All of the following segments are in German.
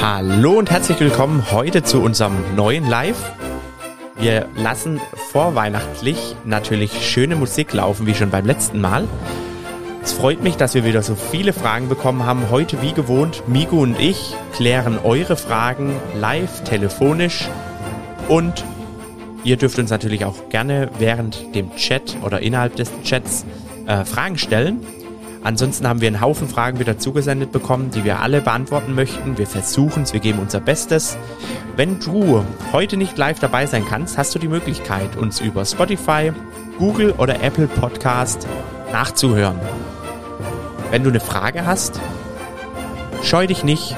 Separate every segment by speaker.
Speaker 1: Hallo und herzlich willkommen heute zu unserem neuen Live. Wir lassen vorweihnachtlich natürlich schöne Musik laufen, wie schon beim letzten Mal. Es freut mich, dass wir wieder so viele Fragen bekommen haben. Heute wie gewohnt, Migo und ich klären eure Fragen live telefonisch und ihr dürft uns natürlich auch gerne während dem Chat oder innerhalb des Chats äh, Fragen stellen. Ansonsten haben wir einen Haufen Fragen wieder zugesendet bekommen, die wir alle beantworten möchten. Wir versuchen es, wir geben unser Bestes. Wenn du heute nicht live dabei sein kannst, hast du die Möglichkeit, uns über Spotify, Google oder Apple Podcast nachzuhören. Wenn du eine Frage hast, scheu dich nicht,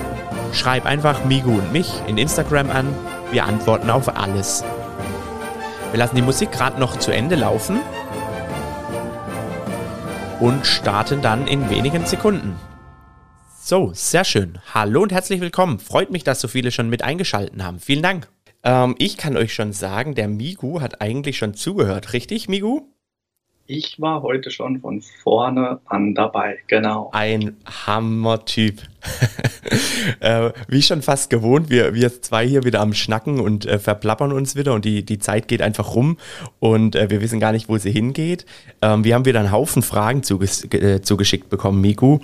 Speaker 1: schreib einfach Migu und mich in Instagram an. Wir antworten auf alles. Wir lassen die Musik gerade noch zu Ende laufen und starten dann in wenigen Sekunden. So, sehr schön. Hallo und herzlich willkommen. Freut mich, dass so viele schon mit eingeschalten haben. Vielen Dank. Ähm, ich kann euch schon sagen, der Migu hat eigentlich schon zugehört, richtig, Migu?
Speaker 2: Ich war heute schon von vorne an dabei, genau.
Speaker 1: Ein Hammer-Typ. äh, wie schon fast gewohnt, wir, wir zwei hier wieder am Schnacken und äh, verplappern uns wieder und die, die Zeit geht einfach rum und äh, wir wissen gar nicht, wo sie hingeht. Ähm, wir haben wieder einen Haufen Fragen zuges äh, zugeschickt bekommen, Miku.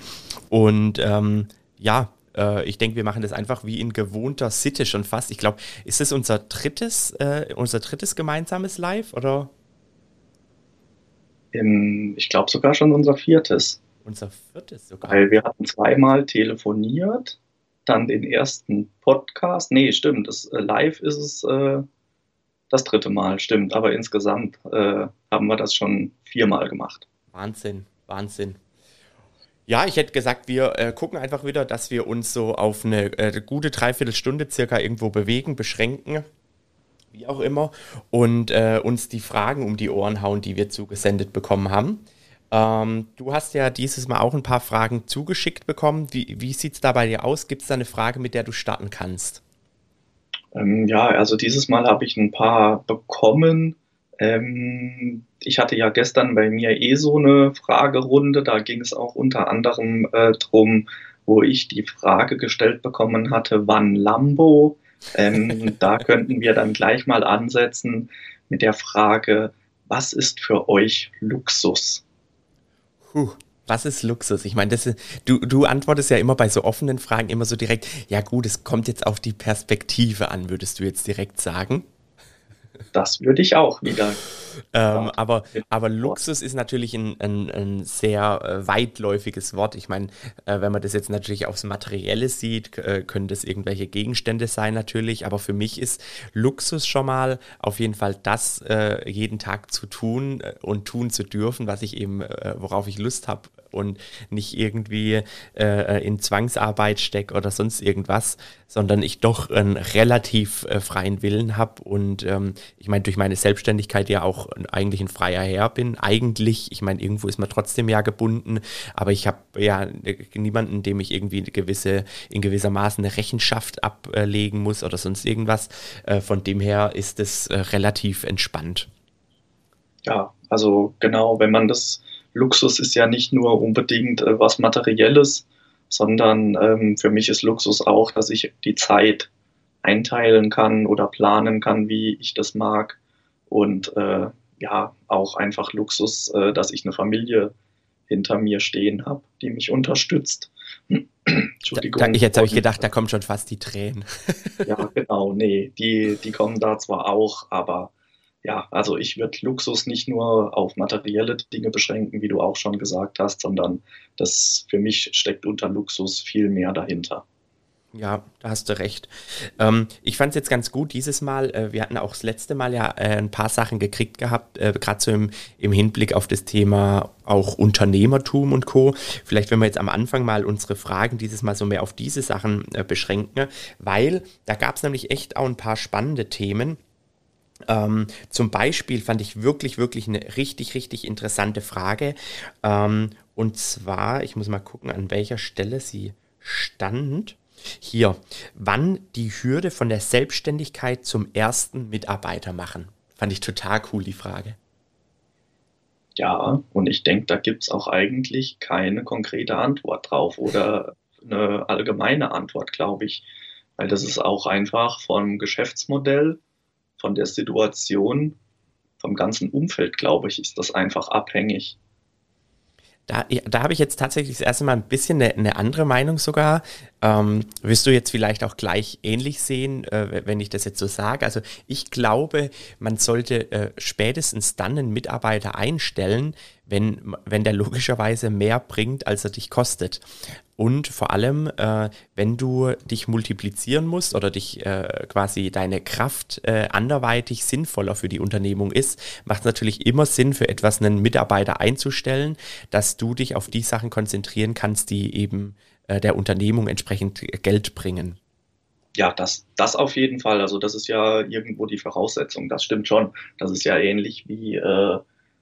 Speaker 1: Und ähm, ja, äh, ich denke, wir machen das einfach wie in gewohnter Sitte schon fast. Ich glaube, ist das unser drittes, äh, unser drittes gemeinsames Live oder?
Speaker 2: Im, ich glaube sogar schon unser viertes.
Speaker 1: Unser viertes sogar.
Speaker 2: Weil wir hatten zweimal telefoniert, dann den ersten Podcast. Nee, stimmt, das, äh, live ist es äh, das dritte Mal, stimmt. Aber insgesamt äh, haben wir das schon viermal gemacht.
Speaker 1: Wahnsinn, Wahnsinn. Ja, ich hätte gesagt, wir äh, gucken einfach wieder, dass wir uns so auf eine äh, gute Dreiviertelstunde circa irgendwo bewegen, beschränken wie auch immer, und äh, uns die Fragen um die Ohren hauen, die wir zugesendet bekommen haben. Ähm, du hast ja dieses Mal auch ein paar Fragen zugeschickt bekommen. Wie, wie sieht es da bei dir aus? Gibt es da eine Frage, mit der du starten kannst?
Speaker 2: Ähm, ja, also dieses Mal habe ich ein paar bekommen. Ähm, ich hatte ja gestern bei mir eh so eine Fragerunde. Da ging es auch unter anderem äh, drum, wo ich die Frage gestellt bekommen hatte, wann Lambo ähm, da könnten wir dann gleich mal ansetzen mit der Frage, was ist für euch Luxus?
Speaker 1: Puh. Was ist Luxus? Ich meine, das ist, du, du antwortest ja immer bei so offenen Fragen immer so direkt, ja gut, es kommt jetzt auf die Perspektive an, würdest du jetzt direkt sagen?
Speaker 2: Das würde ich auch wieder.
Speaker 1: Ähm, aber, aber Luxus ist natürlich ein, ein, ein sehr äh, weitläufiges Wort. Ich meine, äh, wenn man das jetzt natürlich aufs Materielle sieht, äh, können das irgendwelche Gegenstände sein natürlich. Aber für mich ist Luxus schon mal auf jeden Fall das, äh, jeden Tag zu tun äh, und tun zu dürfen, was ich eben, äh, worauf ich Lust habe und nicht irgendwie äh, in Zwangsarbeit stecke oder sonst irgendwas, sondern ich doch einen relativ äh, freien Willen habe und ähm, ich meine, durch meine Selbstständigkeit ja auch eigentlich ein freier Herr bin. Eigentlich, ich meine, irgendwo ist man trotzdem ja gebunden, aber ich habe ja niemanden, dem ich irgendwie eine gewisse, in gewisser Maße eine Rechenschaft ablegen muss oder sonst irgendwas. Äh, von dem her ist es äh, relativ entspannt.
Speaker 2: Ja, also genau, wenn man das Luxus ist ja nicht nur unbedingt äh, was Materielles, sondern ähm, für mich ist Luxus auch, dass ich die Zeit einteilen kann oder planen kann, wie ich das mag. Und äh, ja, auch einfach Luxus, äh, dass ich eine Familie hinter mir stehen habe, die mich unterstützt.
Speaker 1: Entschuldigung. Da, jetzt habe ich gedacht, da kommen schon fast die Tränen.
Speaker 2: ja, genau, nee, die, die kommen da zwar auch, aber ja, also ich würde Luxus nicht nur auf materielle Dinge beschränken, wie du auch schon gesagt hast, sondern das für mich steckt unter Luxus viel mehr dahinter.
Speaker 1: Ja, da hast du recht. Ähm, ich fand es jetzt ganz gut dieses Mal. Äh, wir hatten auch das letzte Mal ja äh, ein paar Sachen gekriegt gehabt, äh, gerade so im, im, Hinblick auf das Thema auch Unternehmertum und Co. Vielleicht, wenn wir jetzt am Anfang mal unsere Fragen dieses Mal so mehr auf diese Sachen äh, beschränken, weil da gab es nämlich echt auch ein paar spannende Themen. Ähm, zum Beispiel fand ich wirklich, wirklich eine richtig, richtig interessante Frage. Ähm, und zwar, ich muss mal gucken, an welcher Stelle sie stand. Hier, wann die Hürde von der Selbstständigkeit zum ersten Mitarbeiter machen. Fand ich total cool, die Frage.
Speaker 2: Ja, und ich denke, da gibt es auch eigentlich keine konkrete Antwort drauf oder eine allgemeine Antwort, glaube ich. Weil das ist auch einfach vom Geschäftsmodell, von der Situation, vom ganzen Umfeld, glaube ich, ist das einfach abhängig.
Speaker 1: Da, da habe ich jetzt tatsächlich das erste Mal ein bisschen eine, eine andere Meinung sogar. Ähm, wirst du jetzt vielleicht auch gleich ähnlich sehen, äh, wenn ich das jetzt so sage? Also ich glaube, man sollte äh, spätestens dann einen Mitarbeiter einstellen, wenn, wenn der logischerweise mehr bringt, als er dich kostet. Und vor allem, äh, wenn du dich multiplizieren musst oder dich äh, quasi deine Kraft äh, anderweitig sinnvoller für die Unternehmung ist, macht es natürlich immer Sinn, für etwas einen Mitarbeiter einzustellen, dass du dich auf die Sachen konzentrieren kannst, die eben der Unternehmung entsprechend Geld bringen.
Speaker 2: Ja, das, das auf jeden Fall. Also das ist ja irgendwo die Voraussetzung. Das stimmt schon. Das ist ja ähnlich wie äh,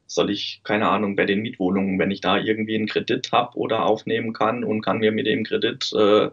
Speaker 2: soll ich, keine Ahnung, bei den Mietwohnungen, wenn ich da irgendwie einen Kredit habe oder aufnehmen kann und kann mir mit dem Kredit äh,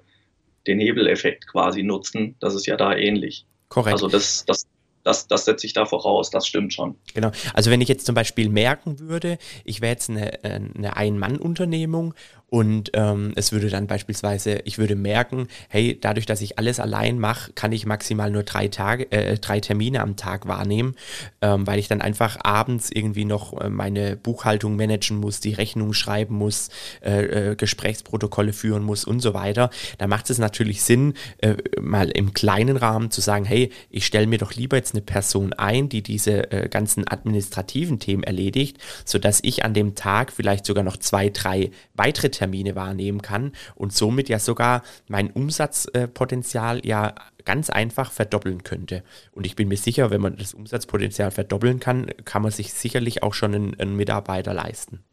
Speaker 2: den Hebeleffekt quasi nutzen, das ist ja da ähnlich.
Speaker 1: Korrekt.
Speaker 2: Also das, das, das, das setze ich da voraus, das stimmt schon.
Speaker 1: Genau. Also wenn ich jetzt zum Beispiel merken würde, ich wäre jetzt eine, eine Ein-Mann-Unternehmung und ähm, es würde dann beispielsweise, ich würde merken, hey, dadurch, dass ich alles allein mache, kann ich maximal nur drei Tage, äh, drei Termine am Tag wahrnehmen, ähm, weil ich dann einfach abends irgendwie noch äh, meine Buchhaltung managen muss, die Rechnung schreiben muss, äh, äh, Gesprächsprotokolle führen muss und so weiter. Da macht es natürlich Sinn, äh, mal im kleinen Rahmen zu sagen, hey, ich stelle mir doch lieber jetzt eine Person ein, die diese äh, ganzen administrativen Themen erledigt, sodass ich an dem Tag vielleicht sogar noch zwei, drei weitere Termine wahrnehmen kann und somit ja sogar mein Umsatzpotenzial ja ganz einfach verdoppeln könnte. Und ich bin mir sicher, wenn man das Umsatzpotenzial verdoppeln kann, kann man sich sicherlich auch schon einen, einen Mitarbeiter leisten.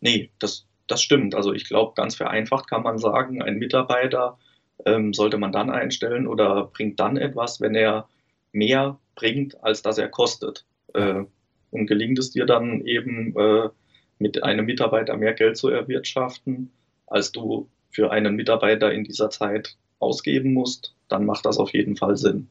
Speaker 2: Nee, das, das stimmt. Also ich glaube, ganz vereinfacht kann man sagen, ein Mitarbeiter ähm, sollte man dann einstellen oder bringt dann etwas, wenn er mehr bringt, als dass er kostet. Äh, und gelingt es dir dann eben, äh, mit einem Mitarbeiter mehr Geld zu erwirtschaften, als du für einen Mitarbeiter in dieser Zeit ausgeben musst, dann macht das auf jeden Fall Sinn.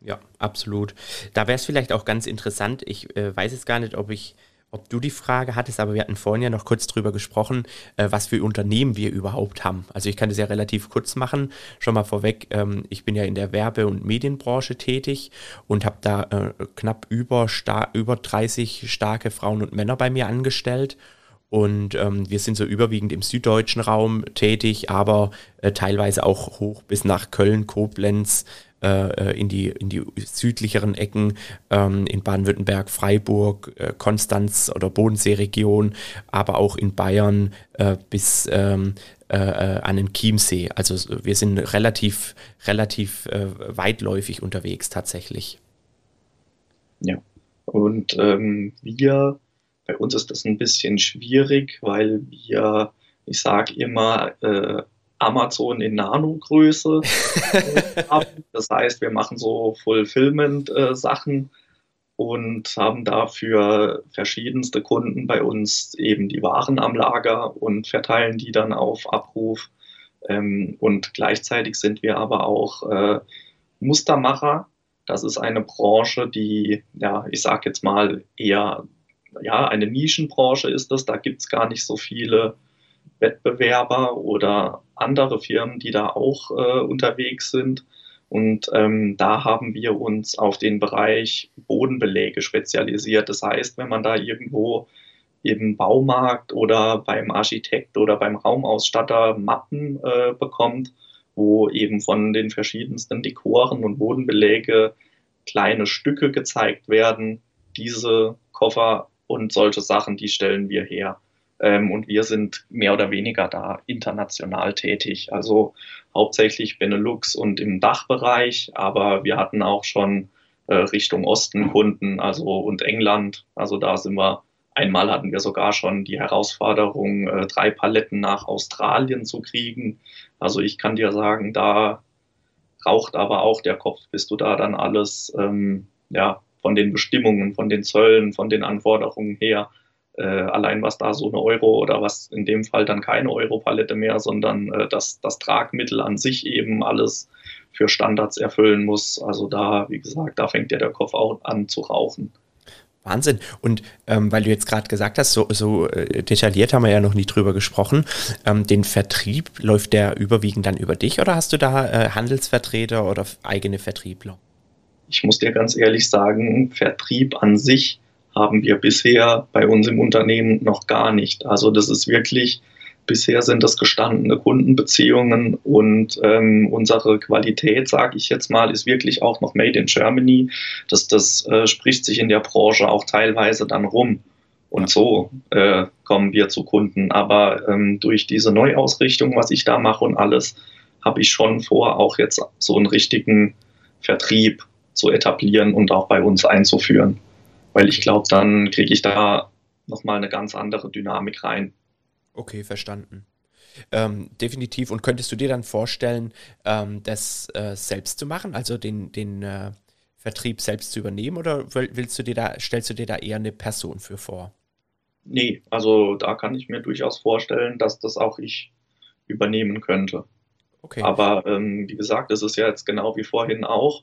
Speaker 1: Ja, absolut. Da wäre es vielleicht auch ganz interessant, ich äh, weiß jetzt gar nicht, ob ich ob du die Frage hattest, aber wir hatten vorhin ja noch kurz drüber gesprochen, äh, was für Unternehmen wir überhaupt haben. Also ich kann das ja relativ kurz machen. Schon mal vorweg, ähm, ich bin ja in der Werbe- und Medienbranche tätig und habe da äh, knapp über, über 30 starke Frauen und Männer bei mir angestellt. Und ähm, wir sind so überwiegend im süddeutschen Raum tätig, aber äh, teilweise auch hoch bis nach Köln, Koblenz, äh, in, die, in die südlicheren Ecken, ähm, in Baden-Württemberg, Freiburg, äh, Konstanz oder Bodenseeregion, aber auch in Bayern äh, bis ähm, äh, äh, an den Chiemsee. Also wir sind relativ, relativ äh, weitläufig unterwegs tatsächlich.
Speaker 2: Ja, und ähm, wir, bei uns ist das ein bisschen schwierig, weil wir, ich sage immer, äh, Amazon in Nano-Größe haben. Das heißt, wir machen so Fulfillment-Sachen äh, und haben dafür verschiedenste Kunden bei uns eben die Waren am Lager und verteilen die dann auf Abruf. Ähm, und gleichzeitig sind wir aber auch äh, Mustermacher. Das ist eine Branche, die, ja, ich sage jetzt mal eher, ja, eine Nischenbranche ist das. Da gibt es gar nicht so viele Wettbewerber oder andere Firmen, die da auch äh, unterwegs sind. Und ähm, da haben wir uns auf den Bereich Bodenbeläge spezialisiert. Das heißt, wenn man da irgendwo im Baumarkt oder beim Architekt oder beim Raumausstatter Mappen äh, bekommt, wo eben von den verschiedensten Dekoren und Bodenbeläge kleine Stücke gezeigt werden, diese Koffer und solche Sachen, die stellen wir her. Ähm, und wir sind mehr oder weniger da international tätig. Also hauptsächlich Benelux und im Dachbereich, aber wir hatten auch schon äh, Richtung Osten Kunden, also und England. Also da sind wir Einmal hatten wir sogar schon die Herausforderung, äh, drei Paletten nach Australien zu kriegen. Also ich kann dir sagen, da raucht aber auch der Kopf, bis du da dann alles ähm, ja, von den Bestimmungen, von den Zöllen, von den Anforderungen her äh, allein was da so eine Euro oder was in dem Fall dann keine Euro-Palette mehr, sondern äh, dass das Tragmittel an sich eben alles für Standards erfüllen muss. Also da, wie gesagt, da fängt ja der Kopf auch an zu rauchen.
Speaker 1: Wahnsinn. Und ähm, weil du jetzt gerade gesagt hast, so, so äh, detailliert haben wir ja noch nie drüber gesprochen. Ähm, den Vertrieb, läuft der überwiegend dann über dich oder hast du da äh, Handelsvertreter oder eigene Vertriebler?
Speaker 2: Ich muss dir ganz ehrlich sagen, Vertrieb an sich haben wir bisher bei uns im Unternehmen noch gar nicht. Also das ist wirklich Bisher sind das gestandene Kundenbeziehungen und ähm, unsere Qualität, sage ich jetzt mal, ist wirklich auch noch Made in Germany. Das, das äh, spricht sich in der Branche auch teilweise dann rum. Und so äh, kommen wir zu Kunden. Aber ähm, durch diese Neuausrichtung, was ich da mache und alles, habe ich schon vor, auch jetzt so einen richtigen Vertrieb zu etablieren und auch bei uns einzuführen. Weil ich glaube, dann kriege ich da nochmal eine ganz andere Dynamik rein.
Speaker 1: Okay, verstanden. Ähm, definitiv. Und könntest du dir dann vorstellen, ähm, das äh, selbst zu machen, also den, den äh, Vertrieb selbst zu übernehmen, oder willst du dir da, stellst du dir da eher eine Person für vor?
Speaker 2: Nee, also da kann ich mir durchaus vorstellen, dass das auch ich übernehmen könnte. Okay. Aber ähm, wie gesagt, es ist ja jetzt genau wie vorhin auch,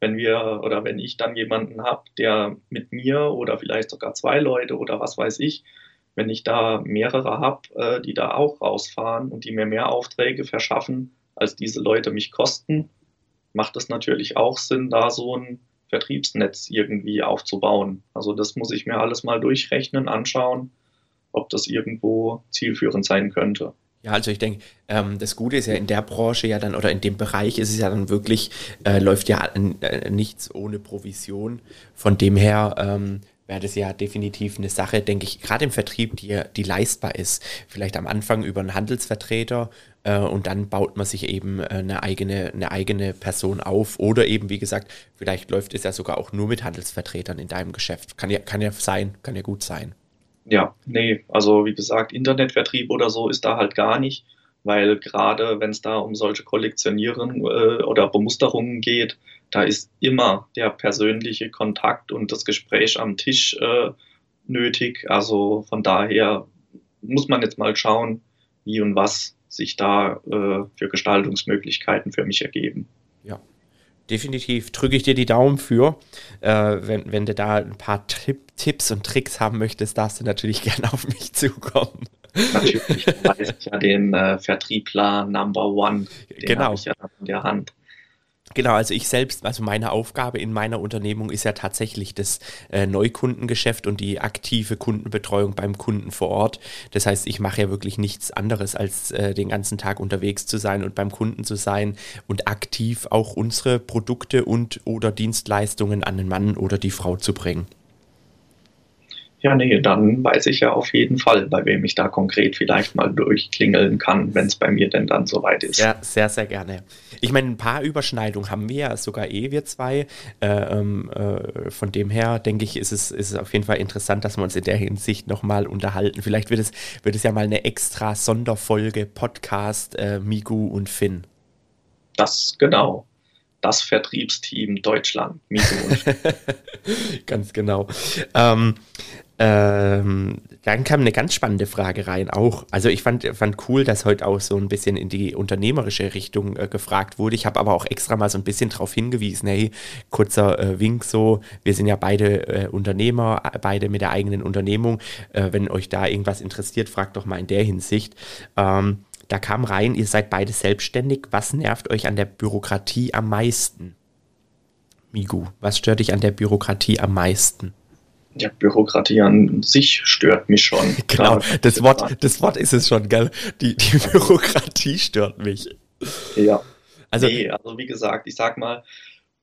Speaker 2: wenn wir oder wenn ich dann jemanden habe, der mit mir oder vielleicht sogar zwei Leute oder was weiß ich, wenn ich da mehrere habe, äh, die da auch rausfahren und die mir mehr Aufträge verschaffen, als diese Leute mich kosten, macht es natürlich auch Sinn, da so ein Vertriebsnetz irgendwie aufzubauen. Also das muss ich mir alles mal durchrechnen, anschauen, ob das irgendwo zielführend sein könnte.
Speaker 1: Ja, also ich denke, ähm, das Gute ist ja in der Branche ja dann oder in dem Bereich ist es ja dann wirklich, äh, läuft ja äh, nichts ohne Provision. Von dem her ähm, wäre das ja definitiv eine Sache, denke ich, gerade im Vertrieb, die, die leistbar ist. Vielleicht am Anfang über einen Handelsvertreter äh, und dann baut man sich eben äh, eine, eigene, eine eigene Person auf. Oder eben, wie gesagt, vielleicht läuft es ja sogar auch nur mit Handelsvertretern in deinem Geschäft. Kann ja, kann ja sein, kann ja gut sein.
Speaker 2: Ja, nee, also wie gesagt, Internetvertrieb oder so ist da halt gar nicht, weil gerade wenn es da um solche Kollektionieren äh, oder Bemusterungen geht, da ist immer der persönliche Kontakt und das Gespräch am Tisch äh, nötig. Also von daher muss man jetzt mal schauen, wie und was sich da äh, für Gestaltungsmöglichkeiten für mich ergeben.
Speaker 1: Ja, definitiv drücke ich dir die Daumen für. Äh, wenn, wenn du da ein paar Tipp, Tipps und Tricks haben möchtest, darfst du natürlich gerne auf mich zukommen.
Speaker 2: Natürlich weiß ich ja den äh, Vertriebler Number One. Den
Speaker 1: genau.
Speaker 2: habe ich ja in der Hand.
Speaker 1: Genau, also ich selbst, also meine Aufgabe in meiner Unternehmung ist ja tatsächlich das äh, Neukundengeschäft und die aktive Kundenbetreuung beim Kunden vor Ort. Das heißt, ich mache ja wirklich nichts anderes, als äh, den ganzen Tag unterwegs zu sein und beim Kunden zu sein und aktiv auch unsere Produkte und oder Dienstleistungen an den Mann oder die Frau zu bringen.
Speaker 2: Ja, nee, dann weiß ich ja auf jeden Fall, bei wem ich da konkret vielleicht mal durchklingeln kann, wenn es bei mir denn dann soweit ist.
Speaker 1: Ja, sehr, sehr gerne. Ich meine, ein paar Überschneidungen haben wir ja sogar eh, wir zwei. Äh, ähm, äh, von dem her, denke ich, ist es, ist es auf jeden Fall interessant, dass wir uns in der Hinsicht nochmal unterhalten. Vielleicht wird es, wird es ja mal eine extra Sonderfolge Podcast äh, Migu und Finn.
Speaker 2: Das genau das Vertriebsteam Deutschland.
Speaker 1: ganz genau. Ähm, ähm, dann kam eine ganz spannende Frage rein auch. Also ich fand, fand cool, dass heute auch so ein bisschen in die unternehmerische Richtung äh, gefragt wurde. Ich habe aber auch extra mal so ein bisschen darauf hingewiesen, hey, kurzer äh, Wink so, wir sind ja beide äh, Unternehmer, beide mit der eigenen Unternehmung. Äh, wenn euch da irgendwas interessiert, fragt doch mal in der Hinsicht. Ähm, da kam rein, ihr seid beide selbstständig. Was nervt euch an der Bürokratie am meisten? Migu, was stört dich an der Bürokratie am meisten?
Speaker 2: Ja, Bürokratie an sich stört mich schon.
Speaker 1: Genau, das Wort, das Wort ist es schon, gell? Die, die Bürokratie stört mich.
Speaker 2: Ja. Also, nee, also wie gesagt, ich sag mal,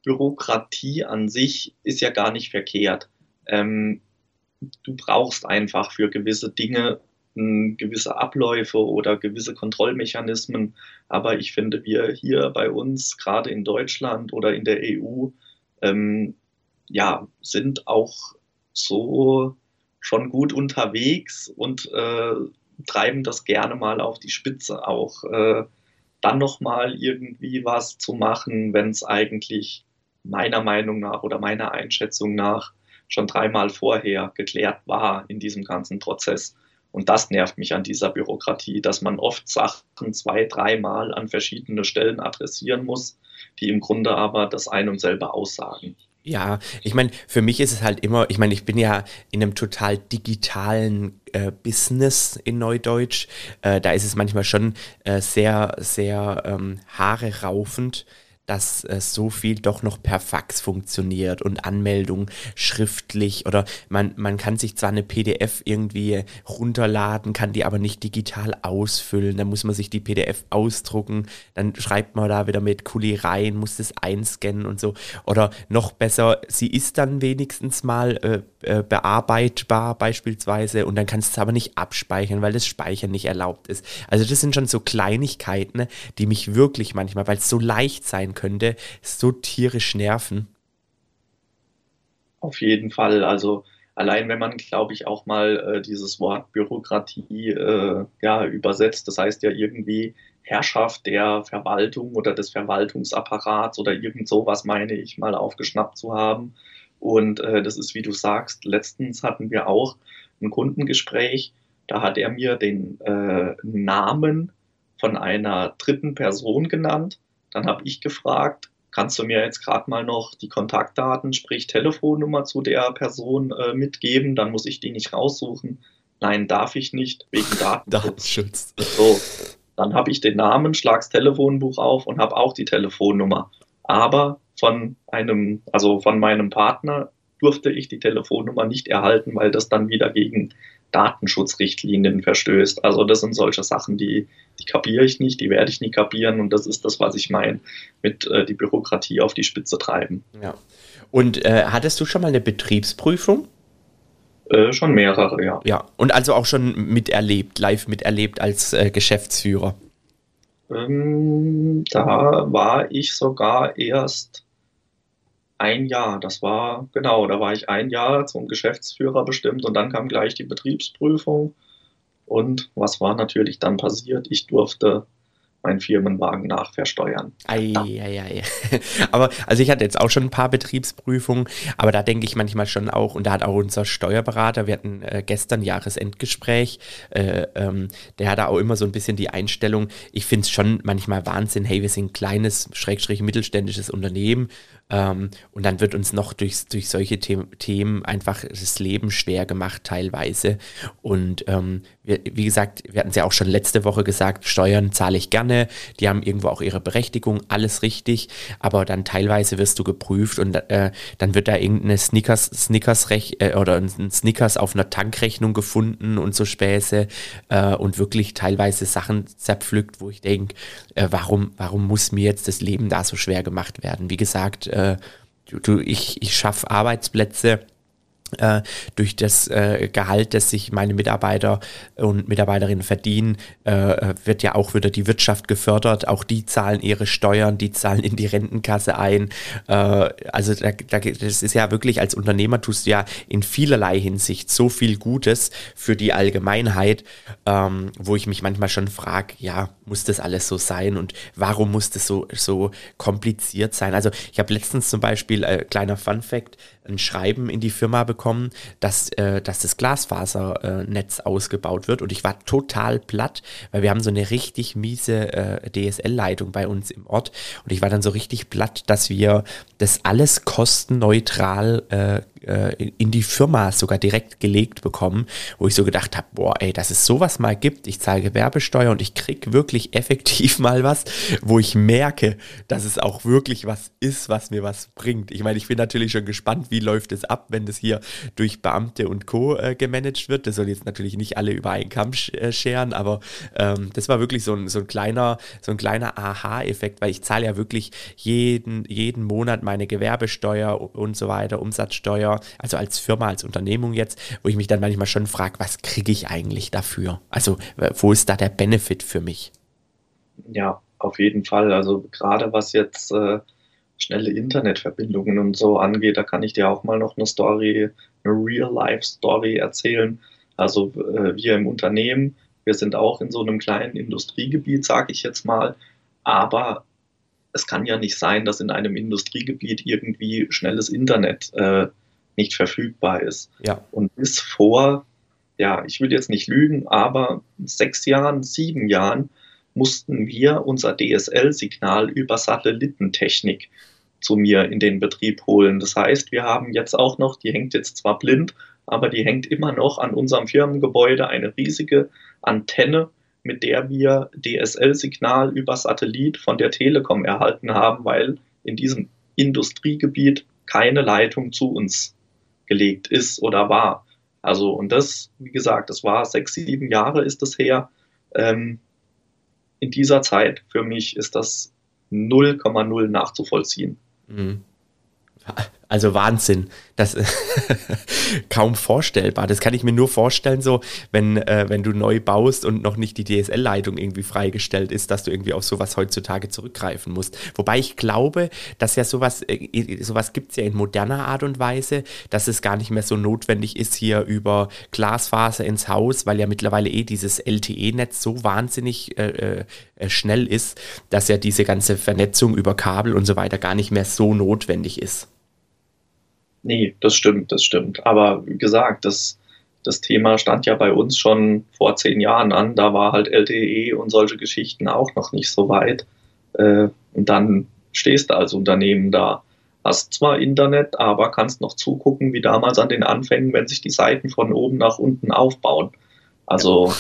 Speaker 2: Bürokratie an sich ist ja gar nicht verkehrt. Ähm, du brauchst einfach für gewisse Dinge m, gewisse Abläufe oder gewisse Kontrollmechanismen. Aber ich finde, wir hier bei uns, gerade in Deutschland oder in der EU, ähm, ja, sind auch so schon gut unterwegs und äh, treiben das gerne mal auf die Spitze auch. Äh, dann nochmal irgendwie was zu machen, wenn es eigentlich meiner Meinung nach oder meiner Einschätzung nach schon dreimal vorher geklärt war in diesem ganzen Prozess. Und das nervt mich an dieser Bürokratie, dass man oft Sachen zwei, dreimal an verschiedene Stellen adressieren muss, die im Grunde aber das ein und selbe aussagen.
Speaker 1: Ja, ich meine, für mich ist es halt immer, ich meine, ich bin ja in einem total digitalen äh, Business in Neudeutsch. Äh, da ist es manchmal schon äh, sehr, sehr ähm, haare raufend, dass äh, so viel doch noch per Fax funktioniert und Anmeldung schriftlich oder man, man kann sich zwar eine PDF irgendwie runterladen, kann die aber nicht digital ausfüllen, dann muss man sich die PDF ausdrucken, dann schreibt man da wieder mit Kuli rein, muss das einscannen und so. Oder noch besser, sie ist dann wenigstens mal äh, äh, bearbeitbar beispielsweise und dann kannst du es aber nicht abspeichern, weil das Speichern nicht erlaubt ist. Also das sind schon so Kleinigkeiten, ne, die mich wirklich manchmal, weil es so leicht sein könnte, so tierisch nerven.
Speaker 2: Auf jeden Fall. Also allein wenn man, glaube ich, auch mal äh, dieses Wort Bürokratie äh, ja, übersetzt, das heißt ja irgendwie Herrschaft der Verwaltung oder des Verwaltungsapparats oder irgend sowas, meine ich mal aufgeschnappt zu haben. Und äh, das ist, wie du sagst, letztens hatten wir auch ein Kundengespräch, da hat er mir den äh, Namen von einer dritten Person genannt. Dann habe ich gefragt, kannst du mir jetzt gerade mal noch die Kontaktdaten, sprich Telefonnummer zu der Person äh, mitgeben? Dann muss ich die nicht raussuchen. Nein, darf ich nicht, wegen Datenschutz. So, dann habe ich den Namen, schlag's Telefonbuch auf und habe auch die Telefonnummer. Aber von einem, also von meinem Partner durfte ich die Telefonnummer nicht erhalten, weil das dann wieder gegen Datenschutzrichtlinien verstößt. Also das sind solche Sachen, die, die kapiere ich nicht, die werde ich nie kapieren und das ist das, was ich meine mit äh, die Bürokratie auf die Spitze treiben.
Speaker 1: Ja. Und äh, hattest du schon mal eine Betriebsprüfung?
Speaker 2: Äh, schon mehrere, ja.
Speaker 1: Ja, und also auch schon miterlebt, live miterlebt als äh, Geschäftsführer.
Speaker 2: Ähm, da war ich sogar erst ein Jahr. Das war, genau, da war ich ein Jahr zum Geschäftsführer bestimmt und dann kam gleich die Betriebsprüfung. Und was war natürlich dann passiert? Ich durfte meinen Firmenwagen nachversteuern.
Speaker 1: Ei, ei, ei. Aber also ich hatte jetzt auch schon ein paar Betriebsprüfungen, aber da denke ich manchmal schon auch, und da hat auch unser Steuerberater, wir hatten äh, gestern Jahresendgespräch, äh, ähm, der hat da auch immer so ein bisschen die Einstellung, ich finde es schon manchmal Wahnsinn, hey, wir sind ein kleines, schrägstrich mittelständisches Unternehmen ähm, und dann wird uns noch durch, durch solche The Themen einfach das Leben schwer gemacht teilweise. Und ähm, wir, wie gesagt, wir hatten es ja auch schon letzte Woche gesagt, Steuern zahle ich gerne. Die haben irgendwo auch ihre Berechtigung, alles richtig, aber dann teilweise wirst du geprüft und äh, dann wird da irgendeine Snickers, Snickers äh, oder ein Snickers auf einer Tankrechnung gefunden und so Späße äh, und wirklich teilweise Sachen zerpflückt, wo ich denke, äh, warum, warum muss mir jetzt das Leben da so schwer gemacht werden? Wie gesagt, äh, du, du, ich, ich schaffe Arbeitsplätze durch das äh, Gehalt, das sich meine Mitarbeiter und Mitarbeiterinnen verdienen, äh, wird ja auch wieder die Wirtschaft gefördert. Auch die zahlen ihre Steuern, die zahlen in die Rentenkasse ein. Äh, also da, da, das ist ja wirklich als Unternehmer tust du ja in vielerlei Hinsicht so viel Gutes für die Allgemeinheit, ähm, wo ich mich manchmal schon frage, ja, muss das alles so sein und warum muss das so, so kompliziert sein? Also ich habe letztens zum Beispiel, äh, kleiner Fun Fact, ein Schreiben in die Firma bekommen, dass, äh, dass das Glasfasernetz äh, ausgebaut wird. Und ich war total platt, weil wir haben so eine richtig miese äh, DSL-Leitung bei uns im Ort. Und ich war dann so richtig platt, dass wir das alles kostenneutral äh, in die Firma sogar direkt gelegt bekommen, wo ich so gedacht habe, boah, ey, dass es sowas mal gibt, ich zahle Gewerbesteuer und ich krieg wirklich effektiv mal was, wo ich merke, dass es auch wirklich was ist, was mir was bringt. Ich meine, ich bin natürlich schon gespannt, wie läuft es ab, wenn das hier durch Beamte und Co. Äh, gemanagt wird. Das soll jetzt natürlich nicht alle über einen Kamm äh, scheren, aber ähm, das war wirklich so ein, so ein kleiner, so ein kleiner Aha-Effekt, weil ich zahle ja wirklich jeden, jeden Monat meine Gewerbesteuer und so weiter, Umsatzsteuer also als Firma, als Unternehmung jetzt, wo ich mich dann manchmal schon frage, was kriege ich eigentlich dafür? Also wo ist da der Benefit für mich?
Speaker 2: Ja, auf jeden Fall. Also gerade was jetzt äh, schnelle Internetverbindungen und so angeht, da kann ich dir auch mal noch eine Story, eine Real-Life-Story erzählen. Also äh, wir im Unternehmen, wir sind auch in so einem kleinen Industriegebiet, sage ich jetzt mal, aber es kann ja nicht sein, dass in einem Industriegebiet irgendwie schnelles Internet äh, nicht verfügbar ist.
Speaker 1: Ja.
Speaker 2: Und bis vor, ja, ich will jetzt nicht lügen, aber sechs Jahren, sieben Jahren mussten wir unser DSL-Signal über Satellitentechnik zu mir in den Betrieb holen. Das heißt, wir haben jetzt auch noch, die hängt jetzt zwar blind, aber die hängt immer noch an unserem Firmengebäude eine riesige Antenne, mit der wir DSL-Signal über Satellit von der Telekom erhalten haben, weil in diesem Industriegebiet keine Leitung zu uns gelegt ist oder war. Also, und das, wie gesagt, das war sechs, sieben Jahre ist es her. Ähm, in dieser Zeit für mich ist das 0,0 nachzuvollziehen. Mhm.
Speaker 1: Also Wahnsinn. Das kaum vorstellbar. Das kann ich mir nur vorstellen, so wenn, äh, wenn du neu baust und noch nicht die DSL-Leitung irgendwie freigestellt ist, dass du irgendwie auf sowas heutzutage zurückgreifen musst. Wobei ich glaube, dass ja sowas, äh, sowas gibt es ja in moderner Art und Weise, dass es gar nicht mehr so notwendig ist, hier über Glasfaser ins Haus, weil ja mittlerweile eh dieses LTE-Netz so wahnsinnig äh, äh, schnell ist, dass ja diese ganze Vernetzung über Kabel und so weiter gar nicht mehr so notwendig ist.
Speaker 2: Nee, das stimmt, das stimmt. Aber wie gesagt, das, das Thema stand ja bei uns schon vor zehn Jahren an. Da war halt LTE und solche Geschichten auch noch nicht so weit. Äh, und dann stehst du als Unternehmen da. Hast zwar Internet, aber kannst noch zugucken, wie damals an den Anfängen, wenn sich die Seiten von oben nach unten aufbauen. Also,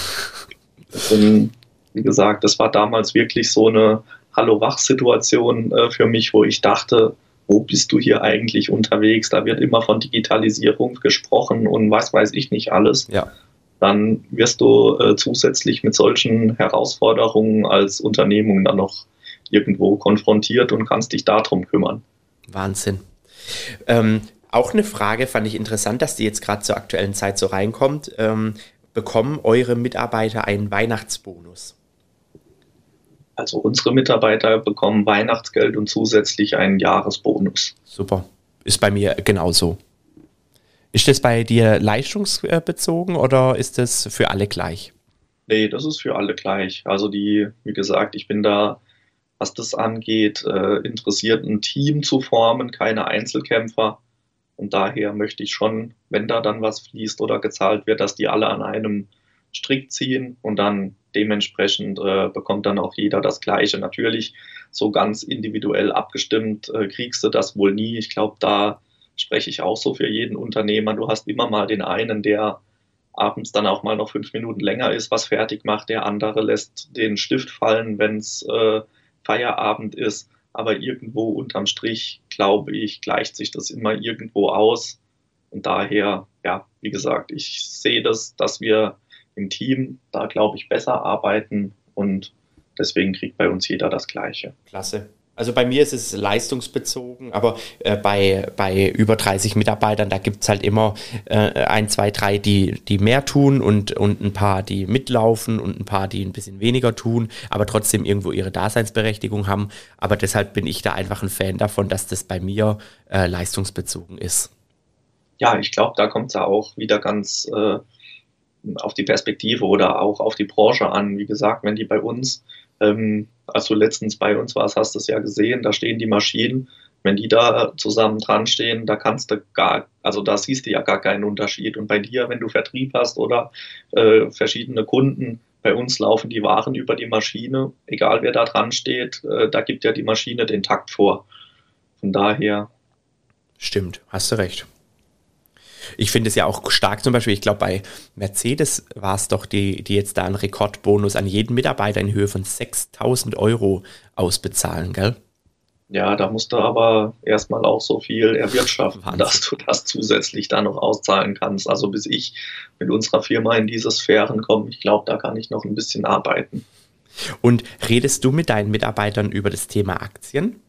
Speaker 2: sind, wie gesagt, das war damals wirklich so eine Hallo-Wach-Situation äh, für mich, wo ich dachte, wo bist du hier eigentlich unterwegs? Da wird immer von Digitalisierung gesprochen und was weiß ich nicht alles. Ja. Dann wirst du äh, zusätzlich mit solchen Herausforderungen als Unternehmung dann noch irgendwo konfrontiert und kannst dich darum kümmern.
Speaker 1: Wahnsinn. Ähm, auch eine Frage fand ich interessant, dass die jetzt gerade zur aktuellen Zeit so reinkommt. Ähm, bekommen eure Mitarbeiter einen Weihnachtsbonus?
Speaker 2: Also unsere Mitarbeiter bekommen Weihnachtsgeld und zusätzlich einen Jahresbonus.
Speaker 1: Super. Ist bei mir genauso. Ist das bei dir leistungsbezogen oder ist das für alle gleich?
Speaker 2: Nee, das ist für alle gleich. Also die, wie gesagt, ich bin da, was das angeht, äh, interessiert, ein Team zu formen, keine Einzelkämpfer. Und daher möchte ich schon, wenn da dann was fließt oder gezahlt wird, dass die alle an einem Strick ziehen und dann dementsprechend äh, bekommt dann auch jeder das Gleiche. Natürlich so ganz individuell abgestimmt äh, kriegst du das wohl nie. Ich glaube, da spreche ich auch so für jeden Unternehmer. Du hast immer mal den einen, der abends dann auch mal noch fünf Minuten länger ist, was fertig macht. Der andere lässt den Stift fallen, wenn es äh, Feierabend ist. Aber irgendwo unterm Strich, glaube ich, gleicht sich das immer irgendwo aus. Und daher, ja, wie gesagt, ich sehe das, dass wir im Team da, glaube ich, besser arbeiten und deswegen kriegt bei uns jeder das Gleiche.
Speaker 1: Klasse. Also bei mir ist es leistungsbezogen, aber äh, bei, bei über 30 Mitarbeitern, da gibt es halt immer äh, ein, zwei, drei, die, die mehr tun und, und ein paar, die mitlaufen und ein paar, die ein bisschen weniger tun, aber trotzdem irgendwo ihre Daseinsberechtigung haben. Aber deshalb bin ich da einfach ein Fan davon, dass das bei mir äh, leistungsbezogen ist.
Speaker 2: Ja, ich glaube, da kommt es ja auch wieder ganz äh, auf die Perspektive oder auch auf die Branche an. Wie gesagt, wenn die bei uns, ähm, als du letztens bei uns warst, hast du es ja gesehen, da stehen die Maschinen. Wenn die da zusammen dran stehen, da kannst du gar, also da siehst du ja gar keinen Unterschied. Und bei dir, wenn du Vertrieb hast oder äh, verschiedene Kunden, bei uns laufen die Waren über die Maschine, egal wer da dran steht, äh, da gibt ja die Maschine den Takt vor. Von daher.
Speaker 1: Stimmt, hast du recht. Ich finde es ja auch stark zum Beispiel, ich glaube bei Mercedes war es doch, die, die jetzt da einen Rekordbonus an jeden Mitarbeiter in Höhe von 6000 Euro ausbezahlen, gell?
Speaker 2: Ja, da musst du aber erstmal auch so viel erwirtschaften, Wahnsinn. dass du das zusätzlich da noch auszahlen kannst. Also bis ich mit unserer Firma in diese Sphären komme, ich glaube, da kann ich noch ein bisschen arbeiten.
Speaker 1: Und redest du mit deinen Mitarbeitern über das Thema Aktien?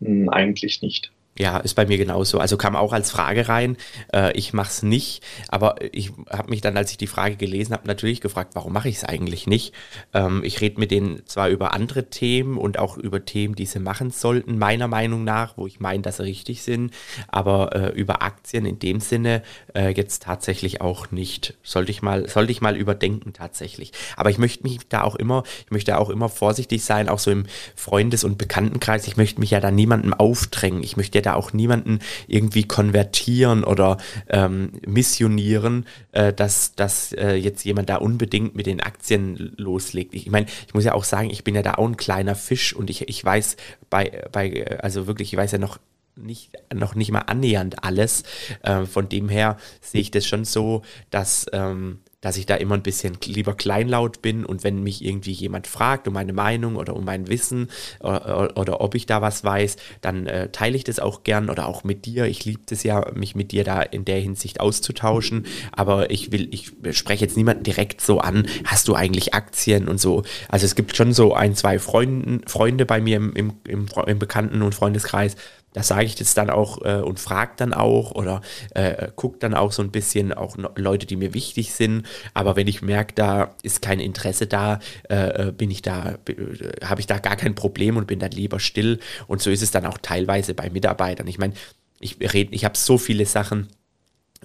Speaker 2: Hm, eigentlich nicht.
Speaker 1: Ja, ist bei mir genauso. Also kam auch als Frage rein. Äh, ich mache es nicht, aber ich habe mich dann, als ich die Frage gelesen habe, natürlich gefragt, warum mache ich es eigentlich nicht? Ähm, ich rede mit denen zwar über andere Themen und auch über Themen, die sie machen sollten, meiner Meinung nach, wo ich meine, dass sie richtig sind, aber äh, über Aktien in dem Sinne äh, jetzt tatsächlich auch nicht. Sollte ich mal, sollte ich mal überdenken tatsächlich. Aber ich möchte mich da auch immer, ich möchte auch immer vorsichtig sein, auch so im Freundes- und Bekanntenkreis. Ich möchte mich ja da niemandem aufdrängen. Ich möchte ja da auch niemanden irgendwie konvertieren oder ähm, missionieren, äh, dass, dass äh, jetzt jemand da unbedingt mit den Aktien loslegt. Ich meine, ich muss ja auch sagen, ich bin ja da auch ein kleiner Fisch und ich, ich weiß bei, bei, also wirklich, ich weiß ja noch nicht, noch nicht mal annähernd alles. Äh, von dem her sehe ich das schon so, dass, ähm, dass ich da immer ein bisschen lieber kleinlaut bin und wenn mich irgendwie jemand fragt um meine Meinung oder um mein Wissen oder, oder ob ich da was weiß, dann äh, teile ich das auch gern oder auch mit dir. Ich liebe es ja, mich mit dir da in der Hinsicht auszutauschen, aber ich will, ich spreche jetzt niemanden direkt so an, hast du eigentlich Aktien und so. Also es gibt schon so ein, zwei Freunden, Freunde bei mir im, im, im, im Bekannten- und Freundeskreis, da sage ich das dann auch äh, und frage dann auch oder äh, gucke dann auch so ein bisschen auch Leute, die mir wichtig sind. Aber wenn ich merke, da ist kein Interesse da, äh, äh bin ich da, äh, habe ich da gar kein Problem und bin dann lieber still. Und so ist es dann auch teilweise bei Mitarbeitern. Ich meine, ich rede, ich habe so viele Sachen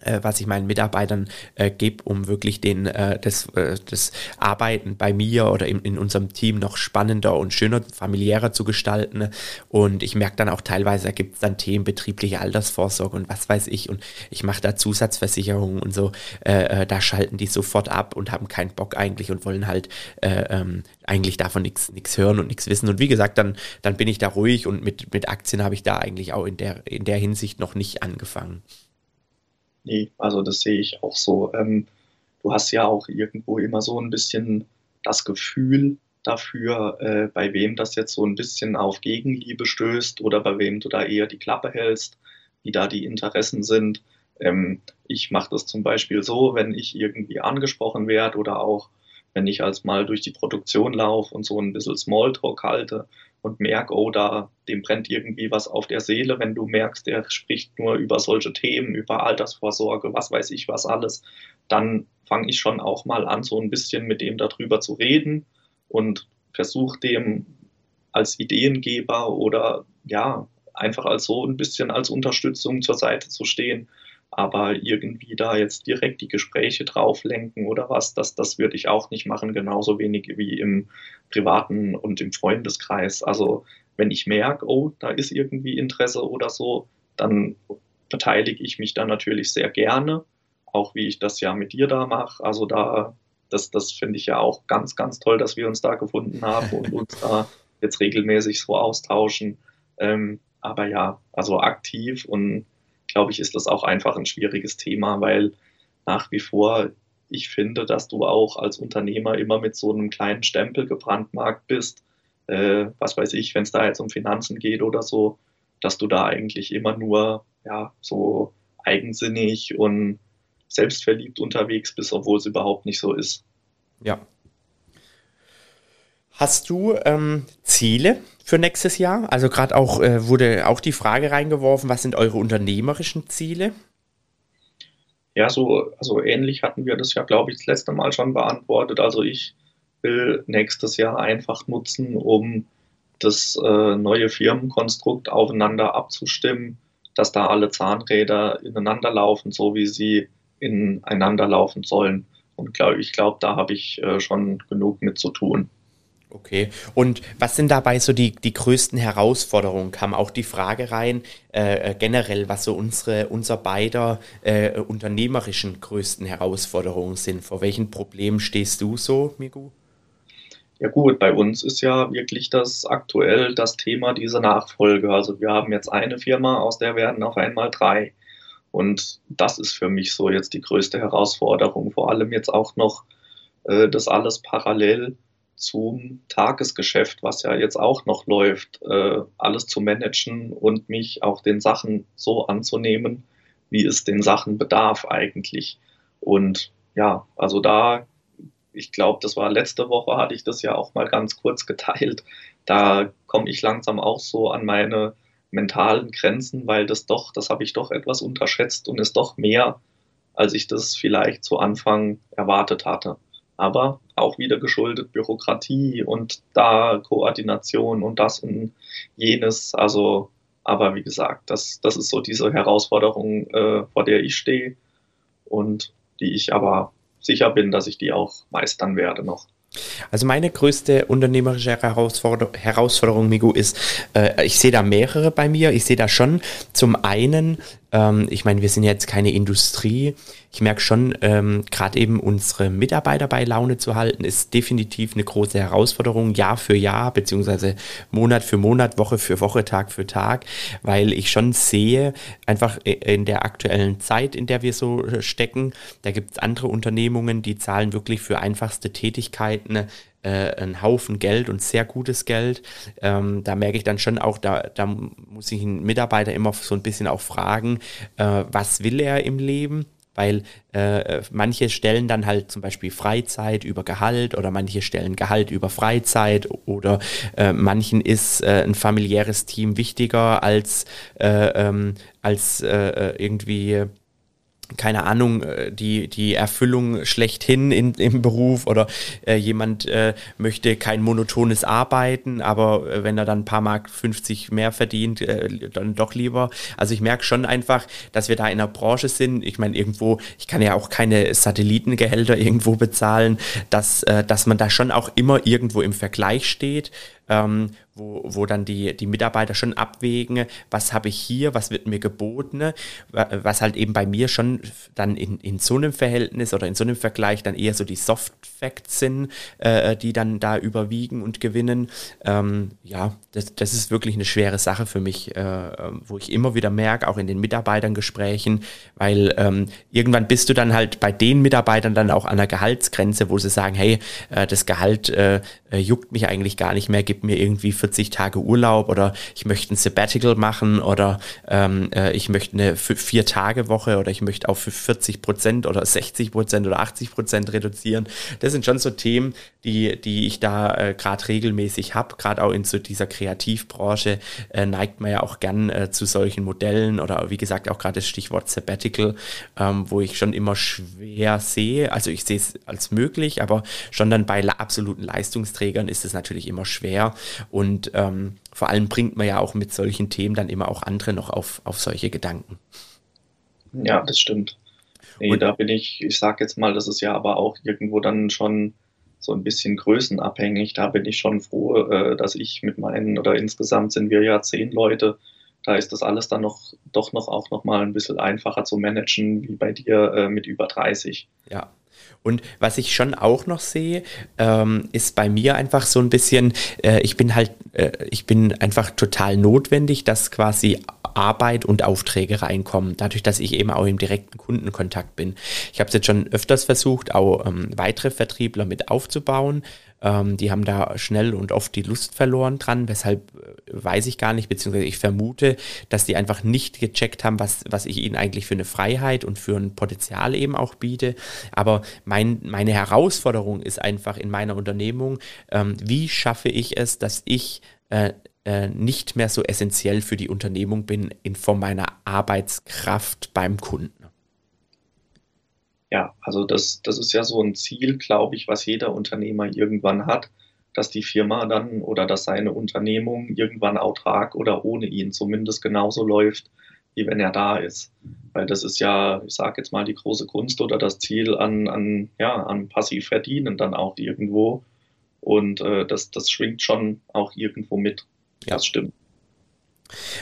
Speaker 1: äh, was ich meinen Mitarbeitern äh, gebe, um wirklich den, äh, das, äh, das Arbeiten bei mir oder in, in unserem Team noch spannender und schöner, familiärer zu gestalten. Und ich merke dann auch teilweise, da gibt es dann Themen betriebliche Altersvorsorge und was weiß ich. Und ich mache da Zusatzversicherungen und so. Äh, äh, da schalten die sofort ab und haben keinen Bock eigentlich und wollen halt äh, ähm, eigentlich davon nichts hören und nichts wissen. Und wie gesagt, dann, dann bin ich da ruhig und mit, mit Aktien habe ich da eigentlich auch in der, in der Hinsicht noch nicht angefangen.
Speaker 2: Nee, also das sehe ich auch so. Ähm, du hast ja auch irgendwo immer so ein bisschen das Gefühl dafür, äh, bei wem das jetzt so ein bisschen auf Gegenliebe stößt oder bei wem du da eher die Klappe hältst, wie da die Interessen sind. Ähm, ich mache das zum Beispiel so, wenn ich irgendwie angesprochen werde oder auch wenn ich als mal durch die Produktion laufe und so ein bisschen Smalltalk halte und merke, oh, da, dem brennt irgendwie was auf der Seele, wenn du merkst, der spricht nur über solche Themen, über Altersvorsorge, was weiß ich, was alles, dann fange ich schon auch mal an, so ein bisschen mit dem darüber zu reden und versuche dem als Ideengeber oder ja, einfach als so ein bisschen als Unterstützung zur Seite zu stehen aber irgendwie da jetzt direkt die Gespräche drauf lenken oder was, das, das würde ich auch nicht machen, genauso wenig wie im privaten und im Freundeskreis. Also wenn ich merke, oh, da ist irgendwie Interesse oder so, dann beteilige ich mich da natürlich sehr gerne, auch wie ich das ja mit dir da mache. Also da, das, das finde ich ja auch ganz, ganz toll, dass wir uns da gefunden haben und uns da jetzt regelmäßig so austauschen. Ähm, aber ja, also aktiv und glaube ich, ist das auch einfach ein schwieriges Thema, weil nach wie vor ich finde, dass du auch als Unternehmer immer mit so einem kleinen Stempel gebrandmarkt bist. Äh, was weiß ich, wenn es da jetzt um Finanzen geht oder so, dass du da eigentlich immer nur ja so eigensinnig und selbstverliebt unterwegs bist, obwohl es überhaupt nicht so ist.
Speaker 1: Ja. Hast du ähm, Ziele für nächstes Jahr? Also gerade auch äh, wurde auch die Frage reingeworfen, was sind eure unternehmerischen Ziele?
Speaker 2: Ja, so also ähnlich hatten wir das ja, glaube ich, das letzte Mal schon beantwortet. Also ich will nächstes Jahr einfach nutzen, um das äh, neue Firmenkonstrukt aufeinander abzustimmen, dass da alle Zahnräder ineinander laufen, so wie sie ineinander laufen sollen. Und glaub, ich glaube, da habe ich äh, schon genug mit zu tun.
Speaker 1: Okay. Und was sind dabei so die, die größten Herausforderungen? Kam auch die Frage rein, äh, äh, generell, was so unsere, unser beider äh, unternehmerischen größten Herausforderungen sind. Vor welchen Problemen stehst du so, Migu?
Speaker 2: Ja gut, bei uns ist ja wirklich das aktuell das Thema diese Nachfolge. Also wir haben jetzt eine Firma, aus der werden auf einmal drei. Und das ist für mich so jetzt die größte Herausforderung. Vor allem jetzt auch noch äh, das alles parallel zum Tagesgeschäft, was ja jetzt auch noch läuft, äh, alles zu managen und mich auch den Sachen so anzunehmen, wie es den Sachen bedarf eigentlich. Und ja, also da, ich glaube, das war letzte Woche, hatte ich das ja auch mal ganz kurz geteilt. Da komme ich langsam auch so an meine mentalen Grenzen, weil das doch, das habe ich doch etwas unterschätzt und ist doch mehr, als ich das vielleicht zu Anfang erwartet hatte aber auch wieder geschuldet Bürokratie und da Koordination und das und jenes. Also, aber wie gesagt, das, das ist so diese Herausforderung, äh, vor der ich stehe und die ich aber sicher bin, dass ich die auch meistern werde noch.
Speaker 1: Also meine größte unternehmerische Herausforder Herausforderung, Migu, ist, äh, ich sehe da mehrere bei mir. Ich sehe da schon zum einen, ähm, ich meine, wir sind jetzt keine Industrie. Ich merke schon, ähm, gerade eben unsere Mitarbeiter bei Laune zu halten, ist definitiv eine große Herausforderung, Jahr für Jahr, beziehungsweise Monat für Monat, Woche für Woche, Tag für Tag, weil ich schon sehe, einfach in der aktuellen Zeit, in der wir so stecken, da gibt es andere Unternehmungen, die zahlen wirklich für einfachste Tätigkeiten äh, einen Haufen Geld und sehr gutes Geld. Ähm, da merke ich dann schon auch, da, da muss ich einen Mitarbeiter immer so ein bisschen auch fragen, äh, was will er im Leben? Weil äh, manche stellen dann halt zum Beispiel Freizeit über Gehalt oder manche stellen Gehalt über Freizeit oder äh, manchen ist äh, ein familiäres Team wichtiger als, äh, ähm, als äh, irgendwie keine Ahnung, äh, die, die Erfüllung schlechthin in, im Beruf oder äh, jemand äh, möchte kein monotones Arbeiten, aber äh, wenn er dann ein paar Mark 50 mehr verdient, äh, dann doch lieber. Also ich merke schon einfach, dass wir da in einer Branche sind. Ich meine, irgendwo, ich kann ja auch keine Satellitengehälter irgendwo bezahlen, dass, äh, dass man da schon auch immer irgendwo im Vergleich steht ähm, wo, wo dann die, die Mitarbeiter schon abwägen, was habe ich hier, was wird mir geboten, was halt eben bei mir schon dann in, in so einem Verhältnis oder in so einem Vergleich dann eher so die Soft Facts sind, äh, die dann da überwiegen und gewinnen. Ähm, ja, das, das ist wirklich eine schwere Sache für mich, äh, wo ich immer wieder merke, auch in den Mitarbeitergesprächen, weil ähm, irgendwann bist du dann halt bei den Mitarbeitern dann auch an der Gehaltsgrenze, wo sie sagen, hey, äh, das Gehalt äh, äh juckt mich eigentlich gar nicht mehr, gib mir irgendwie 40 Tage Urlaub oder ich möchte ein Sabbatical machen oder ähm, äh, ich möchte eine Vier-Tage-Woche oder ich möchte auf 40 Prozent oder 60 Prozent oder 80 Prozent reduzieren. Das sind schon so Themen, die, die ich da äh, gerade regelmäßig habe. Gerade auch in so dieser Kreativbranche äh, neigt man ja auch gern äh, zu solchen Modellen oder wie gesagt auch gerade das Stichwort Sabbatical, ähm, wo ich schon immer schwer sehe. Also ich sehe es als möglich, aber schon dann bei absoluten Leistungsträgern ist es natürlich immer schwer mehr. Und ähm, vor allem bringt man ja auch mit solchen Themen dann immer auch andere noch auf, auf solche Gedanken.
Speaker 2: Ja, das stimmt. Nee, und, da bin ich, ich sage jetzt mal, das ist ja aber auch irgendwo dann schon so ein bisschen größenabhängig. Da bin ich schon froh, äh, dass ich mit meinen, oder insgesamt sind wir ja zehn Leute, da ist das alles dann noch doch noch auch noch mal ein bisschen einfacher zu managen wie bei dir äh, mit über 30.
Speaker 1: Ja, und was ich schon auch noch sehe, ähm, ist bei mir einfach so ein bisschen, äh, ich bin halt, äh, ich bin einfach total notwendig, dass quasi Arbeit und Aufträge reinkommen, dadurch, dass ich eben auch im direkten Kundenkontakt bin. Ich habe es jetzt schon öfters versucht, auch ähm, weitere Vertriebler mit aufzubauen. Ähm, die haben da schnell und oft die Lust verloren dran, weshalb äh, weiß ich gar nicht, beziehungsweise ich vermute, dass die einfach nicht gecheckt haben, was, was ich ihnen eigentlich für eine Freiheit und für ein Potenzial eben auch biete. Aber mein, meine Herausforderung ist einfach in meiner Unternehmung, ähm, wie schaffe ich es, dass ich äh, äh, nicht mehr so essentiell für die Unternehmung bin in Form meiner Arbeitskraft beim Kunden.
Speaker 2: Ja, also das, das ist ja so ein Ziel, glaube ich, was jeder Unternehmer irgendwann hat, dass die Firma dann oder dass seine Unternehmung irgendwann autark oder ohne ihn zumindest genauso läuft, wie wenn er da ist. Weil das ist ja, ich sage jetzt mal, die große Kunst oder das Ziel an, an, ja, an passiv verdienen dann auch irgendwo. Und äh, das, das schwingt schon auch irgendwo mit. Ja. Das stimmt.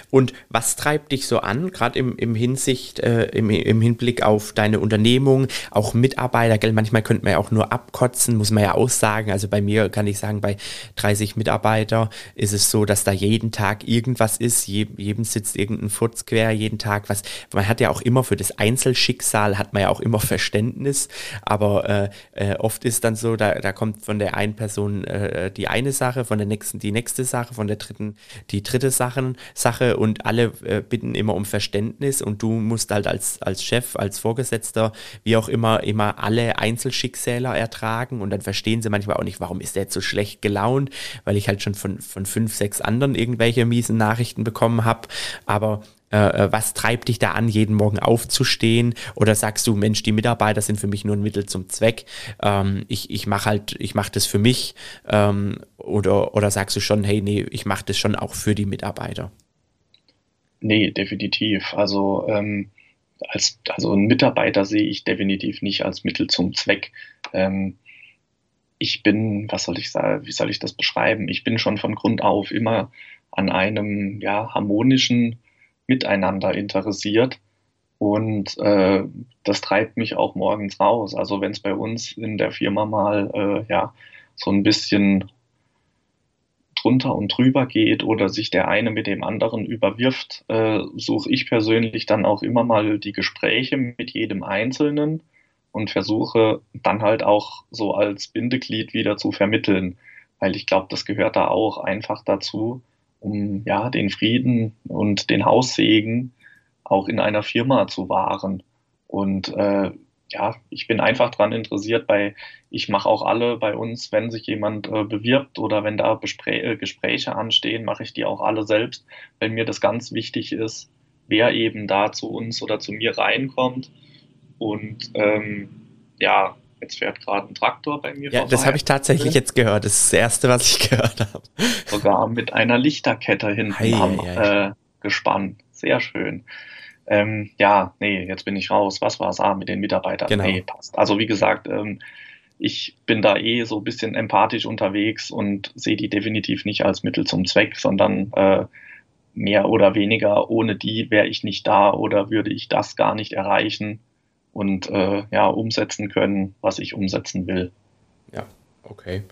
Speaker 1: Und was treibt dich so an, gerade im, im Hinsicht, äh, im, im Hinblick auf deine Unternehmung, auch Mitarbeiter, gell? manchmal könnte man ja auch nur abkotzen, muss man ja auch sagen. Also bei mir kann ich sagen, bei 30 Mitarbeiter ist es so, dass da jeden Tag irgendwas ist, Je, jedem sitzt irgendein Furz quer, jeden Tag was. Man hat ja auch immer für das Einzelschicksal hat man ja auch immer Verständnis, aber äh, äh, oft ist dann so, da, da kommt von der einen Person äh, die eine Sache, von der nächsten die nächste Sache, von der dritten die dritte Sache Sache und alle äh, bitten immer um Verständnis und du musst halt als, als Chef, als Vorgesetzter, wie auch immer, immer alle Einzelschicksäler ertragen und dann verstehen sie manchmal auch nicht, warum ist der jetzt so schlecht gelaunt, weil ich halt schon von, von fünf, sechs anderen irgendwelche miesen Nachrichten bekommen habe, aber äh, äh, was treibt dich da an, jeden Morgen aufzustehen? Oder sagst du, Mensch, die Mitarbeiter sind für mich nur ein Mittel zum Zweck. Ähm, ich ich mache halt, ich mache das für mich. Ähm, oder, oder sagst du schon, hey, nee, ich mache das schon auch für die Mitarbeiter?
Speaker 2: Nee, definitiv. Also, ähm, als, also einen Mitarbeiter sehe ich definitiv nicht als Mittel zum Zweck. Ähm, ich bin, was soll ich sagen, wie soll ich das beschreiben? Ich bin schon von Grund auf immer an einem ja, harmonischen Miteinander interessiert. Und äh, das treibt mich auch morgens raus. Also wenn es bei uns in der Firma mal äh, ja so ein bisschen drunter und drüber geht oder sich der eine mit dem anderen überwirft, äh, suche ich persönlich dann auch immer mal die Gespräche mit jedem Einzelnen und versuche dann halt auch so als Bindeglied wieder zu vermitteln, weil ich glaube, das gehört da auch einfach dazu, um ja den Frieden und den Haussegen auch in einer Firma zu wahren. Und äh, ja, ich bin einfach daran interessiert, bei, ich mache auch alle bei uns, wenn sich jemand äh, bewirbt oder wenn da Besprä äh, Gespräche anstehen, mache ich die auch alle selbst, weil mir das ganz wichtig ist, wer eben da zu uns oder zu mir reinkommt. Und ähm, ja, jetzt fährt gerade ein Traktor bei mir
Speaker 1: ja, vorbei. Das habe ich tatsächlich jetzt gehört. Das ist das Erste, was ich gehört habe.
Speaker 2: Sogar mit einer Lichterkette hinten am äh, Gespann. Sehr schön. Ähm, ja, nee, jetzt bin ich raus. Was war es? Ah, mit den Mitarbeitern. Genau. Nee, passt. Also wie gesagt, ähm, ich bin da eh so ein bisschen empathisch unterwegs und sehe die definitiv nicht als Mittel zum Zweck, sondern äh, mehr oder weniger ohne die wäre ich nicht da oder würde ich das gar nicht erreichen und äh, ja umsetzen können, was ich umsetzen will.
Speaker 1: Ja, okay.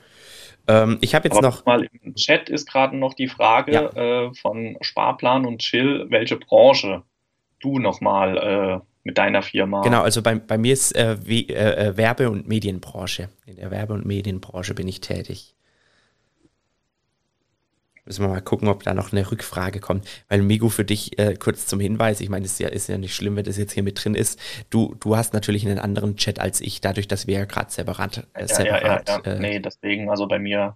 Speaker 1: Ähm, ich habe jetzt Aber noch
Speaker 2: mal im Chat ist gerade noch die Frage ja. äh, von Sparplan und Chill, welche Branche du nochmal äh, mit deiner Firma?
Speaker 1: Genau, also bei, bei mir ist äh, wie, äh, äh, Werbe- und Medienbranche. In der Werbe- und Medienbranche bin ich tätig. Müssen wir mal gucken, ob da noch eine Rückfrage kommt. Weil Migu, für dich äh, kurz zum Hinweis, ich meine, es ist ja, ist ja nicht schlimm, wenn das jetzt hier mit drin ist. Du, du hast natürlich einen anderen Chat als ich, dadurch, dass wir ja gerade separat,
Speaker 2: äh, separat. Ja, ja, ja, ja. nee, deswegen, also bei mir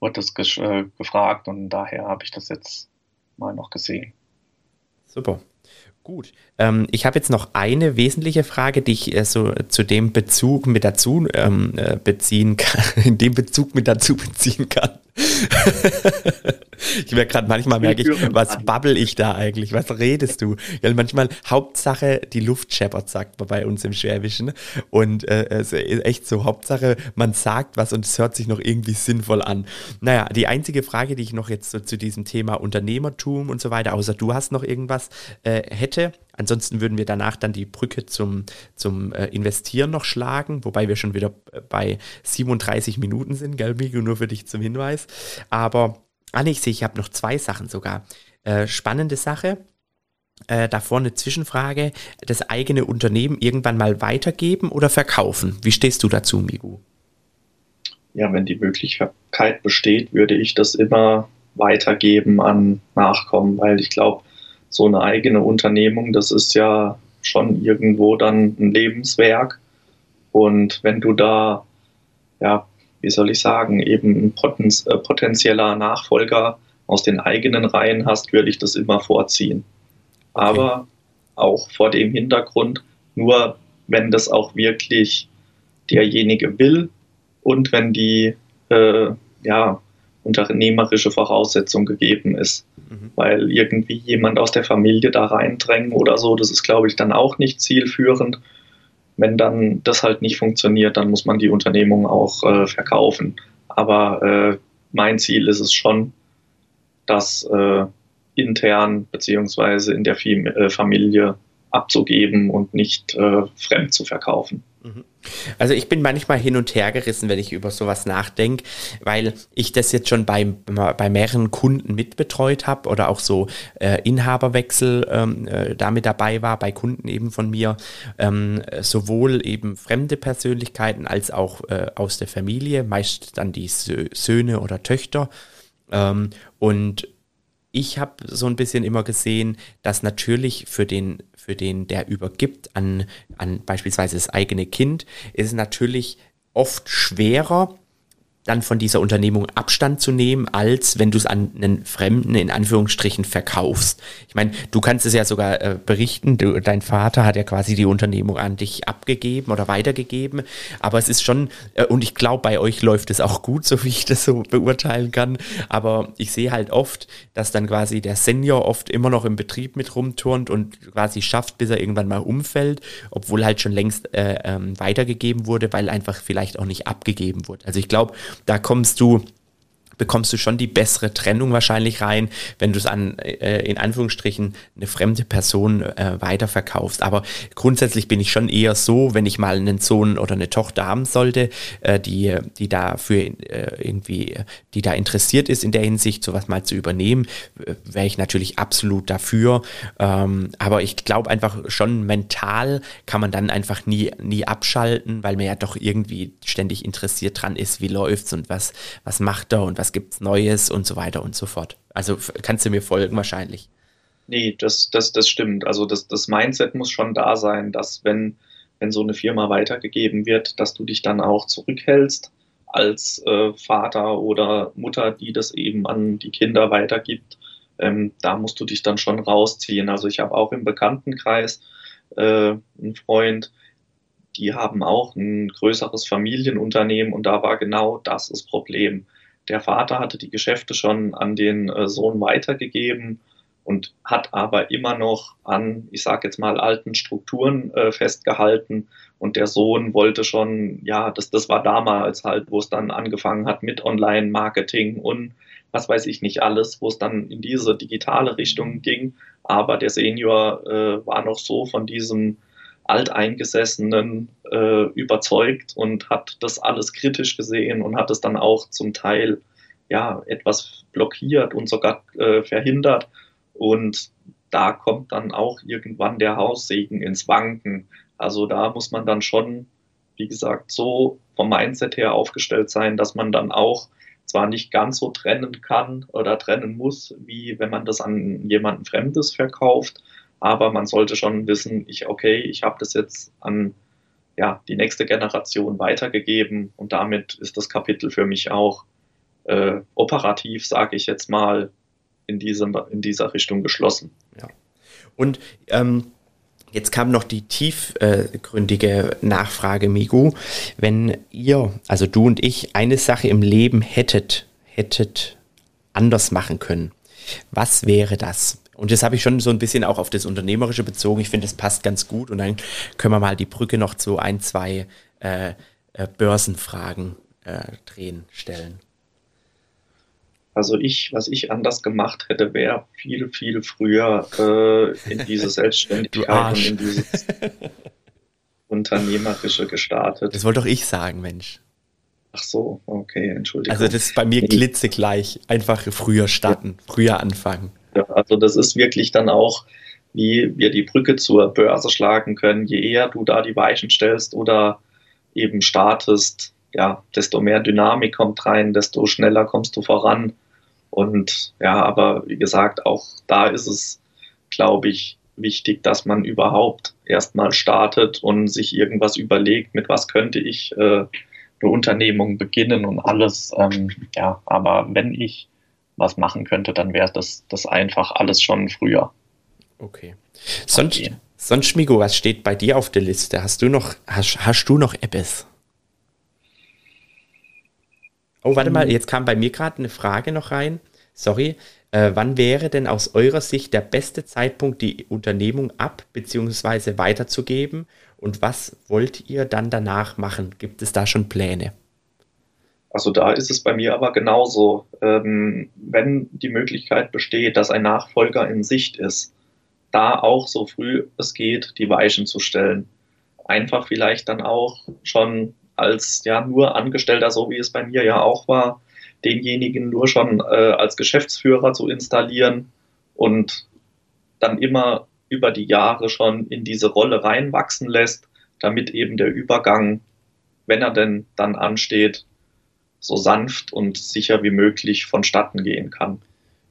Speaker 2: wurde das gefragt und daher habe ich das jetzt mal noch gesehen.
Speaker 1: Super. Gut. Ähm, ich habe jetzt noch eine wesentliche Frage, die ich äh, so zu dem Bezug mit dazu ähm, äh, beziehen kann, in dem Bezug mit dazu beziehen kann. Ich merke gerade, manchmal merke ich, was babbel ich da eigentlich? Was redest du? Ja, manchmal Hauptsache die Luft scheppert, sagt man bei uns im Schwäbischen. Und äh, es ist echt so, Hauptsache man sagt was und es hört sich noch irgendwie sinnvoll an. Naja, die einzige Frage, die ich noch jetzt so zu diesem Thema Unternehmertum und so weiter, außer du hast noch irgendwas, äh, hätte, Ansonsten würden wir danach dann die Brücke zum, zum äh, Investieren noch schlagen, wobei wir schon wieder äh, bei 37 Minuten sind, gell, Migo, nur für dich zum Hinweis. Aber, ah nee, ich sehe, ich habe noch zwei Sachen sogar. Äh, spannende Sache. Äh, davor eine Zwischenfrage. Das eigene Unternehmen irgendwann mal weitergeben oder verkaufen? Wie stehst du dazu, Migu?
Speaker 2: Ja, wenn die Möglichkeit besteht, würde ich das immer weitergeben an Nachkommen, weil ich glaube, so eine eigene Unternehmung, das ist ja schon irgendwo dann ein Lebenswerk. Und wenn du da, ja, wie soll ich sagen, eben ein potenz äh, potenzieller Nachfolger aus den eigenen Reihen hast, würde ich das immer vorziehen. Aber okay. auch vor dem Hintergrund, nur wenn das auch wirklich derjenige will und wenn die äh, ja, unternehmerische Voraussetzung gegeben ist. Mhm. Weil irgendwie jemand aus der Familie da reindrängen oder so, das ist, glaube ich, dann auch nicht zielführend. Wenn dann das halt nicht funktioniert, dann muss man die Unternehmung auch äh, verkaufen. Aber äh, mein Ziel ist es schon, das äh, intern beziehungsweise in der äh, Familie abzugeben und nicht äh, fremd zu verkaufen.
Speaker 1: Mhm. Also ich bin manchmal hin und her gerissen, wenn ich über sowas nachdenke, weil ich das jetzt schon bei, bei mehreren Kunden mitbetreut habe oder auch so äh, Inhaberwechsel ähm, äh, damit dabei war, bei Kunden eben von mir, ähm, sowohl eben fremde Persönlichkeiten als auch äh, aus der Familie, meist dann die Söhne oder Töchter. Ähm, und ich habe so ein bisschen immer gesehen, dass natürlich für den, für den, der übergibt an, an beispielsweise das eigene Kind, ist natürlich oft schwerer, dann von dieser Unternehmung Abstand zu nehmen, als wenn du es an einen Fremden in Anführungsstrichen verkaufst. Ich meine, du kannst es ja sogar äh, berichten, du, dein Vater hat ja quasi die Unternehmung an dich abgegeben oder weitergegeben, aber es ist schon, äh, und ich glaube, bei euch läuft es auch gut, so wie ich das so beurteilen kann, aber ich sehe halt oft, dass dann quasi der Senior oft immer noch im Betrieb mit rumturnt und quasi schafft, bis er irgendwann mal umfällt, obwohl halt schon längst äh, ähm, weitergegeben wurde, weil einfach vielleicht auch nicht abgegeben wurde. Also ich glaube, da kommst du bekommst du schon die bessere Trennung wahrscheinlich rein, wenn du es an, äh, in Anführungsstrichen, eine fremde Person äh, weiterverkaufst. Aber grundsätzlich bin ich schon eher so, wenn ich mal einen Sohn oder eine Tochter haben sollte, äh, die, die dafür äh, irgendwie, die da interessiert ist in der Hinsicht, sowas mal zu übernehmen, wäre ich natürlich absolut dafür. Ähm, aber ich glaube einfach schon mental kann man dann einfach nie, nie abschalten, weil man ja doch irgendwie ständig interessiert dran ist, wie läuft's und was, was macht er und was was gibt's Neues und so weiter und so fort. Also kannst du mir folgen wahrscheinlich.
Speaker 2: Nee, das, das, das stimmt. Also das, das Mindset muss schon da sein, dass wenn, wenn so eine Firma weitergegeben wird, dass du dich dann auch zurückhältst als äh, Vater oder Mutter, die das eben an die Kinder weitergibt. Ähm, da musst du dich dann schon rausziehen. Also ich habe auch im Bekanntenkreis äh, einen Freund, die haben auch ein größeres Familienunternehmen und da war genau das das Problem. Der Vater hatte die Geschäfte schon an den äh, Sohn weitergegeben und hat aber immer noch an, ich sage jetzt mal, alten Strukturen äh, festgehalten. Und der Sohn wollte schon, ja, das, das war damals halt, wo es dann angefangen hat mit Online-Marketing und was weiß ich nicht alles, wo es dann in diese digitale Richtung ging. Aber der Senior äh, war noch so von diesem Alteingesessenen äh, überzeugt und hat das alles kritisch gesehen und hat es dann auch zum Teil ja etwas blockiert und sogar äh, verhindert. Und da kommt dann auch irgendwann der Haussegen ins Wanken. Also da muss man dann schon, wie gesagt, so vom Mindset her aufgestellt sein, dass man dann auch zwar nicht ganz so trennen kann oder trennen muss, wie wenn man das an jemanden Fremdes verkauft, aber man sollte schon wissen, ich, okay, ich habe das jetzt an ja, die nächste Generation weitergegeben und damit ist das Kapitel für mich auch äh, operativ, sage ich jetzt mal, in, diesem, in dieser Richtung geschlossen.
Speaker 1: Ja. Und ähm, Jetzt kam noch die tiefgründige Nachfrage, Migu. Wenn ihr, also du und ich, eine Sache im Leben hättet, hättet anders machen können, was wäre das? Und das habe ich schon so ein bisschen auch auf das Unternehmerische bezogen. Ich finde, das passt ganz gut. Und dann können wir mal die Brücke noch zu ein, zwei äh, äh, Börsenfragen äh, drehen, stellen.
Speaker 2: Also ich, was ich anders gemacht hätte, wäre viel, viel früher äh, in diese Selbstständigkeit und in dieses Unternehmerische gestartet.
Speaker 1: Das wollte doch ich sagen, Mensch.
Speaker 2: Ach so, okay, Entschuldigung.
Speaker 1: Also das ist bei mir glitzegleich. Einfach früher starten, früher anfangen.
Speaker 2: Ja, also das ist wirklich dann auch, wie wir die Brücke zur Börse schlagen können. Je eher du da die Weichen stellst oder eben startest, ja, desto mehr Dynamik kommt rein, desto schneller kommst du voran. Und ja, aber wie gesagt, auch da ist es, glaube ich, wichtig, dass man überhaupt erstmal startet und sich irgendwas überlegt, mit was könnte ich äh, eine Unternehmung beginnen und alles. Ähm, ja, aber wenn ich was machen könnte, dann wäre das, das einfach alles schon früher.
Speaker 1: Okay. Sonst, okay. sonst Schmigo, was steht bei dir auf der Liste? Hast du noch, hast, hast du noch Appes? Oh, warte mal, jetzt kam bei mir gerade eine Frage noch rein. Sorry. Äh, wann wäre denn aus eurer Sicht der beste Zeitpunkt, die Unternehmung ab- bzw. weiterzugeben? Und was wollt ihr dann danach machen? Gibt es da schon Pläne?
Speaker 2: Also da ist es bei mir aber genauso. Ähm, wenn die Möglichkeit besteht, dass ein Nachfolger in Sicht ist, da auch so früh es geht, die Weichen zu stellen. Einfach vielleicht dann auch schon als ja nur Angestellter, so wie es bei mir ja auch war, denjenigen nur schon äh, als Geschäftsführer zu installieren und dann immer über die Jahre schon in diese Rolle reinwachsen lässt, damit eben der Übergang, wenn er denn dann ansteht, so sanft und sicher wie möglich vonstatten gehen kann.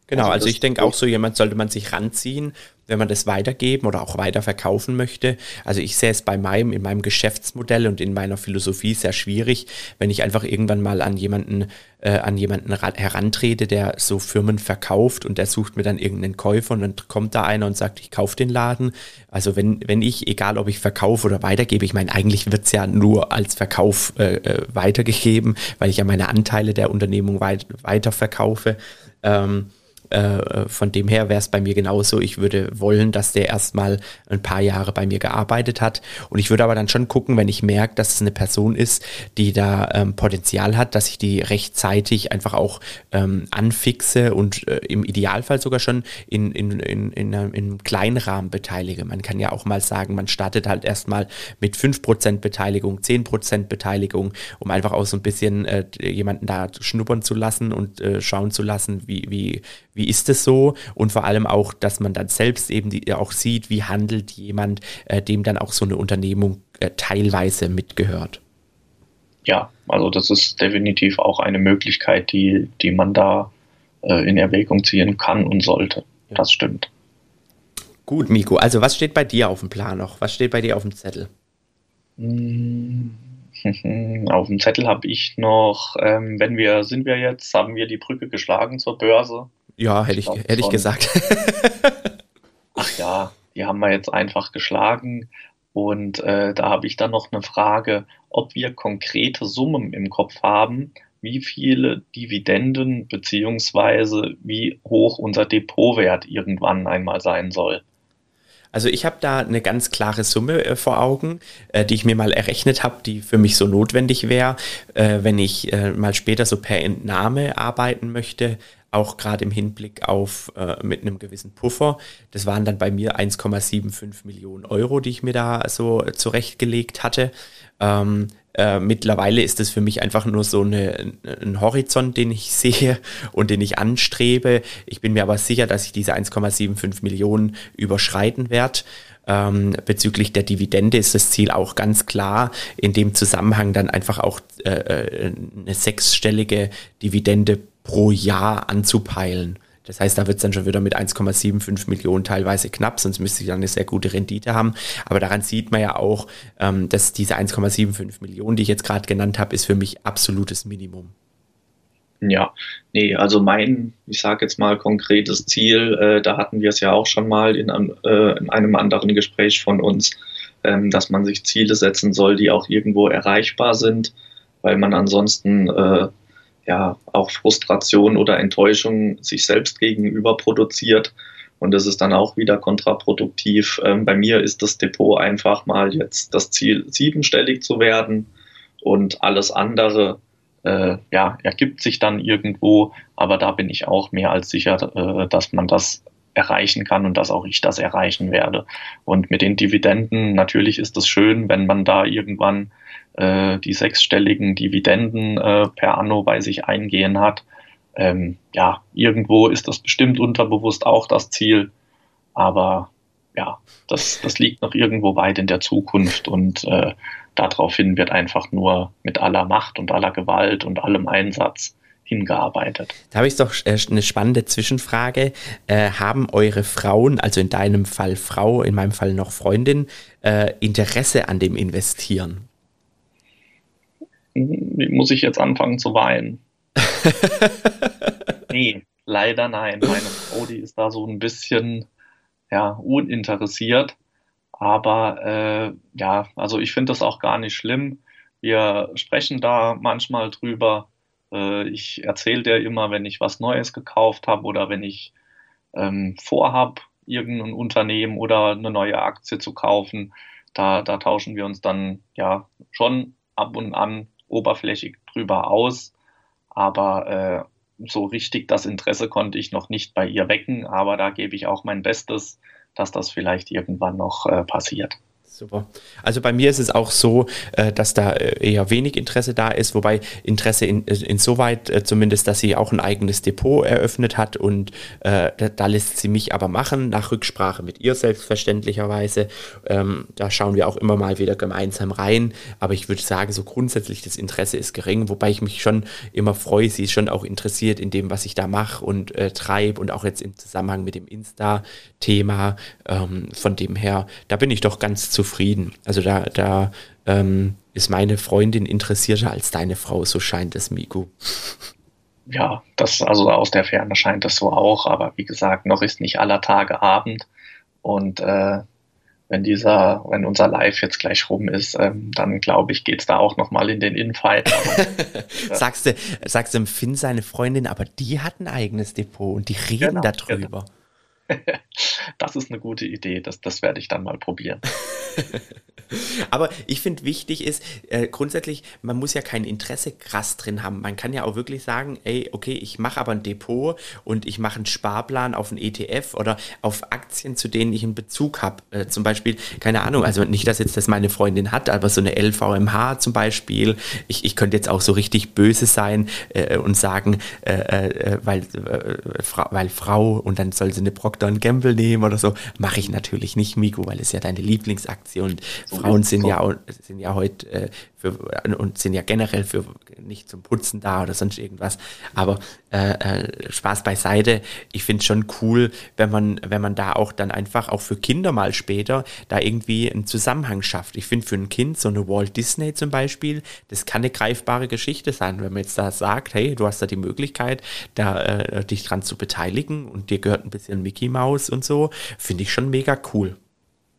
Speaker 1: Genau, also, also ich denke auch so jemand sollte man sich ranziehen, wenn man das weitergeben oder auch weiterverkaufen möchte. Also ich sehe es bei meinem, in meinem Geschäftsmodell und in meiner Philosophie sehr schwierig, wenn ich einfach irgendwann mal an jemanden, äh, an jemanden herantrete, der so Firmen verkauft und der sucht mir dann irgendeinen Käufer und dann kommt da einer und sagt, ich kaufe den Laden. Also wenn, wenn ich, egal ob ich verkaufe oder weitergebe, ich meine, eigentlich wird es ja nur als Verkauf äh, äh, weitergegeben, weil ich ja meine Anteile der Unternehmung weit, weiterverkaufe. Ähm, äh, von dem her wäre es bei mir genauso. Ich würde wollen, dass der erstmal ein paar Jahre bei mir gearbeitet hat. Und ich würde aber dann schon gucken, wenn ich merke, dass es eine Person ist, die da ähm, Potenzial hat, dass ich die rechtzeitig einfach auch ähm, anfixe und äh, im Idealfall sogar schon in, in, in, in, in einem kleinen Rahmen beteilige. Man kann ja auch mal sagen, man startet halt erstmal mit 5% Beteiligung, 10% Beteiligung, um einfach auch so ein bisschen äh, jemanden da schnuppern zu lassen und äh, schauen zu lassen, wie, wie, wie ist es so und vor allem auch, dass man dann selbst eben die, auch sieht, wie handelt jemand, äh, dem dann auch so eine Unternehmung äh, teilweise mitgehört.
Speaker 2: Ja, also das ist definitiv auch eine Möglichkeit, die, die man da äh, in Erwägung ziehen kann und sollte. Ja. Das stimmt.
Speaker 1: Gut, Miko, also was steht bei dir auf dem Plan noch? Was steht bei dir auf dem Zettel?
Speaker 2: Auf dem Zettel habe ich noch, ähm, wenn wir, sind wir jetzt, haben wir die Brücke geschlagen zur Börse.
Speaker 1: Ja, hätte ich, hätte ich gesagt.
Speaker 2: Ach ja, die haben wir jetzt einfach geschlagen. Und äh, da habe ich dann noch eine Frage, ob wir konkrete Summen im Kopf haben, wie viele Dividenden beziehungsweise wie hoch unser Depotwert irgendwann einmal sein soll.
Speaker 1: Also ich habe da eine ganz klare Summe äh, vor Augen, äh, die ich mir mal errechnet habe, die für mich so notwendig wäre, äh, wenn ich äh, mal später so per Entnahme arbeiten möchte, auch gerade im Hinblick auf äh, mit einem gewissen Puffer. Das waren dann bei mir 1,75 Millionen Euro, die ich mir da so zurechtgelegt hatte. Ähm, äh, mittlerweile ist es für mich einfach nur so eine, ein Horizont, den ich sehe und den ich anstrebe. Ich bin mir aber sicher, dass ich diese 1,75 Millionen überschreiten werde. Ähm, bezüglich der Dividende ist das Ziel auch ganz klar, in dem Zusammenhang dann einfach auch äh, äh eine sechsstellige Dividende pro Jahr anzupeilen. Das heißt, da wird es dann schon wieder mit 1,75 Millionen teilweise knapp, sonst müsste ich dann eine sehr gute Rendite haben. Aber daran sieht man ja auch, ähm, dass diese 1,75 Millionen, die ich jetzt gerade genannt habe, ist für mich absolutes Minimum.
Speaker 2: Ja, nee, also mein, ich sage jetzt mal konkretes Ziel, äh, da hatten wir es ja auch schon mal in, äh, in einem anderen Gespräch von uns, ähm, dass man sich Ziele setzen soll, die auch irgendwo erreichbar sind, weil man ansonsten äh, ja auch Frustration oder Enttäuschung sich selbst gegenüber produziert. Und das ist dann auch wieder kontraproduktiv. Ähm, bei mir ist das Depot einfach mal jetzt das Ziel, siebenstellig zu werden und alles andere äh, ja, ergibt sich dann irgendwo. Aber da bin ich auch mehr als sicher, äh, dass man das erreichen kann und dass auch ich das erreichen werde. Und mit den Dividenden, natürlich ist es schön, wenn man da irgendwann äh, die sechsstelligen Dividenden äh, per Anno bei sich eingehen hat. Ähm, ja, irgendwo ist das bestimmt unterbewusst auch das Ziel, aber ja, das, das liegt noch irgendwo weit in der Zukunft und äh, daraufhin wird einfach nur mit aller Macht und aller Gewalt und allem Einsatz hingearbeitet.
Speaker 1: Da habe ich doch äh, eine spannende Zwischenfrage. Äh, haben eure Frauen, also in deinem Fall Frau, in meinem Fall noch Freundin, äh, Interesse an dem Investieren?
Speaker 2: Muss ich jetzt anfangen zu weinen? nee, leider nein. Meine Frau, die ist da so ein bisschen ja, uninteressiert. Aber äh, ja, also ich finde das auch gar nicht schlimm. Wir sprechen da manchmal drüber äh, ich erzähle dir immer, wenn ich was Neues gekauft habe oder wenn ich ähm, vorhab, irgendein Unternehmen oder eine neue Aktie zu kaufen. Da, da tauschen wir uns dann ja schon ab und an oberflächig drüber aus. Aber äh, so richtig das Interesse konnte ich noch nicht bei ihr wecken. Aber da gebe ich auch mein Bestes, dass das vielleicht irgendwann noch äh, passiert.
Speaker 1: Super. Also bei mir ist es auch so, äh, dass da äh, eher wenig Interesse da ist, wobei Interesse in, äh, insoweit zumindest, dass sie auch ein eigenes Depot eröffnet hat und da lässt sie mich aber machen, nach Rücksprache mit ihr selbstverständlicherweise. Ähm, da schauen wir auch immer mal wieder gemeinsam rein, aber ich würde sagen, so grundsätzlich das Interesse ist gering, wobei ich mich schon immer freue, sie ist schon auch interessiert in dem, was ich da mache und treibe und auch jetzt im Zusammenhang mit dem Insta-Thema. Ähm, von dem her, da bin ich doch ganz zufrieden zufrieden. Also da, da ähm, ist meine Freundin interessierter als deine Frau, so scheint es, Miku.
Speaker 2: Ja, das also aus der Ferne scheint es so auch, aber wie gesagt, noch ist nicht aller Tage Abend und äh, wenn dieser, wenn unser Live jetzt gleich rum ist, ähm, dann glaube ich, geht es da auch nochmal in den Infight.
Speaker 1: sagst du, sagst du, Finn seine Freundin, aber die hat ein eigenes Depot und die reden genau, darüber. Genau.
Speaker 2: das ist eine gute Idee. Das, das werde ich dann mal probieren.
Speaker 1: Aber ich finde wichtig ist, äh, grundsätzlich, man muss ja kein Interesse krass drin haben. Man kann ja auch wirklich sagen, ey, okay, ich mache aber ein Depot und ich mache einen Sparplan auf einen ETF oder auf Aktien, zu denen ich einen Bezug habe. Äh, zum Beispiel, keine Ahnung, also nicht, dass jetzt das meine Freundin hat, aber so eine LVMH zum Beispiel. Ich, ich könnte jetzt auch so richtig böse sein äh, und sagen, äh, äh, weil, äh, weil Frau und dann soll sie eine Brock Procter Gamble nehmen oder so. Mache ich natürlich nicht, Migo, weil es ja deine Lieblingsaktion. So Frauen sind ja, sind ja heute äh, für, und sind ja generell für nicht zum Putzen da oder sonst irgendwas. Aber äh, äh, Spaß beiseite. Ich finde es schon cool, wenn man, wenn man da auch dann einfach auch für Kinder mal später da irgendwie einen Zusammenhang schafft. Ich finde für ein Kind so eine Walt Disney zum Beispiel, das kann eine greifbare Geschichte sein, wenn man jetzt da sagt, hey, du hast da die Möglichkeit, da äh, dich dran zu beteiligen und dir gehört ein bisschen Mickey Mouse und so, finde ich schon mega cool.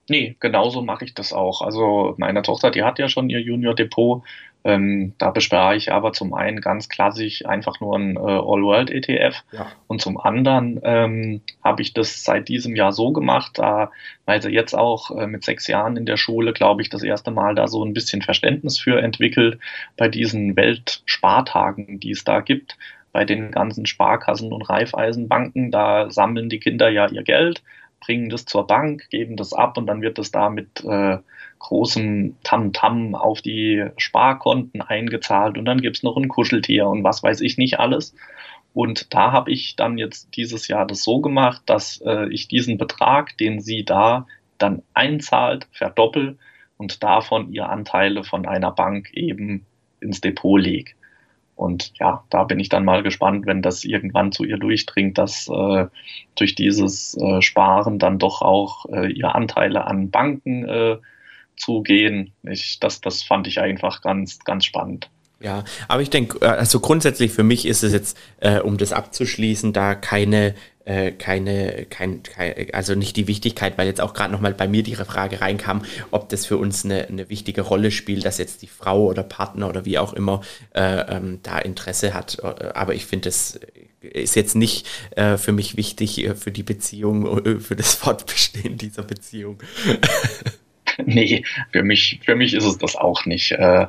Speaker 2: Nee, genauso mache ich das auch. Also meine Tochter, die hat ja schon ihr Junior Depot. Ähm, da bespare ich aber zum einen ganz klassisch einfach nur ein äh, All-World-ETF ja. und zum anderen ähm, habe ich das seit diesem Jahr so gemacht, da, weil sie jetzt auch äh, mit sechs Jahren in der Schule, glaube ich, das erste Mal da so ein bisschen Verständnis für entwickelt bei diesen Weltspartagen, die es da gibt bei den ganzen Sparkassen und Raiffeisenbanken, da sammeln die Kinder ja ihr Geld, bringen das zur Bank, geben das ab und dann wird das da mit äh, großem Tamtam -Tam auf die Sparkonten eingezahlt und dann gibt's noch ein Kuscheltier und was weiß ich nicht alles. Und da habe ich dann jetzt dieses Jahr das so gemacht, dass äh, ich diesen Betrag, den sie da dann einzahlt, verdoppel und davon ihr Anteile von einer Bank eben ins Depot lege. Und ja, da bin ich dann mal gespannt, wenn das irgendwann zu ihr durchdringt, dass äh, durch dieses äh, Sparen dann doch auch äh, ihr Anteile an Banken äh, zugehen. Ich, das, das fand ich einfach ganz, ganz spannend.
Speaker 1: Ja, aber ich denke, äh, also grundsätzlich für mich ist es jetzt, äh, um das abzuschließen, da keine äh, keine, kein, kein, also nicht die Wichtigkeit, weil jetzt auch gerade nochmal bei mir die Frage reinkam, ob das für uns eine, eine wichtige Rolle spielt, dass jetzt die Frau oder Partner oder wie auch immer äh, ähm, da Interesse hat. Aber ich finde, das ist jetzt nicht äh, für mich wichtig äh, für die Beziehung, äh, für das Fortbestehen dieser Beziehung.
Speaker 2: nee, für mich, für mich ist es das auch nicht. Äh,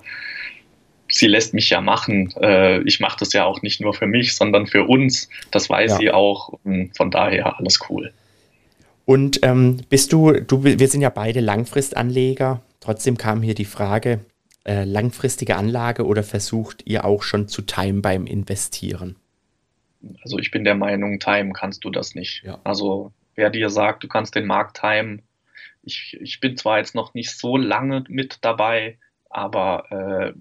Speaker 2: sie lässt mich ja machen. Äh, ich mache das ja auch nicht nur für mich, sondern für uns. Das weiß ja. sie auch. Von daher alles cool.
Speaker 1: Und ähm, bist du, du, wir sind ja beide Langfristanleger. Trotzdem kam hier die Frage, äh, langfristige Anlage oder versucht ihr auch schon zu Time beim Investieren?
Speaker 2: Also ich bin der Meinung, Time kannst du das nicht. Ja. Also wer dir sagt, du kannst den Markt timen, ich, ich bin zwar jetzt noch nicht so lange mit dabei, aber äh,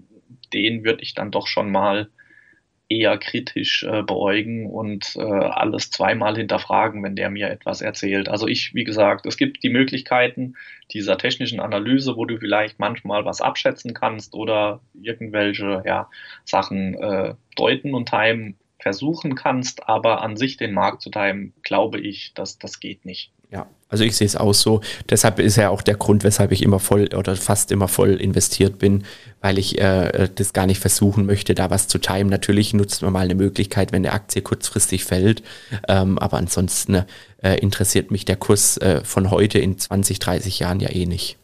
Speaker 2: den würde ich dann doch schon mal eher kritisch äh, beäugen und äh, alles zweimal hinterfragen, wenn der mir etwas erzählt. Also ich, wie gesagt, es gibt die Möglichkeiten dieser technischen Analyse, wo du vielleicht manchmal was abschätzen kannst oder irgendwelche ja, Sachen äh, deuten und timen versuchen kannst, aber an sich den Markt zu timen, glaube ich, dass das geht nicht.
Speaker 1: Ja, also ich sehe es auch so. Deshalb ist ja auch der Grund, weshalb ich immer voll oder fast immer voll investiert bin, weil ich äh, das gar nicht versuchen möchte, da was zu timen. Natürlich nutzt man mal eine Möglichkeit, wenn eine Aktie kurzfristig fällt. Ähm, aber ansonsten äh, interessiert mich der Kurs äh, von heute in 20, 30 Jahren ja eh nicht.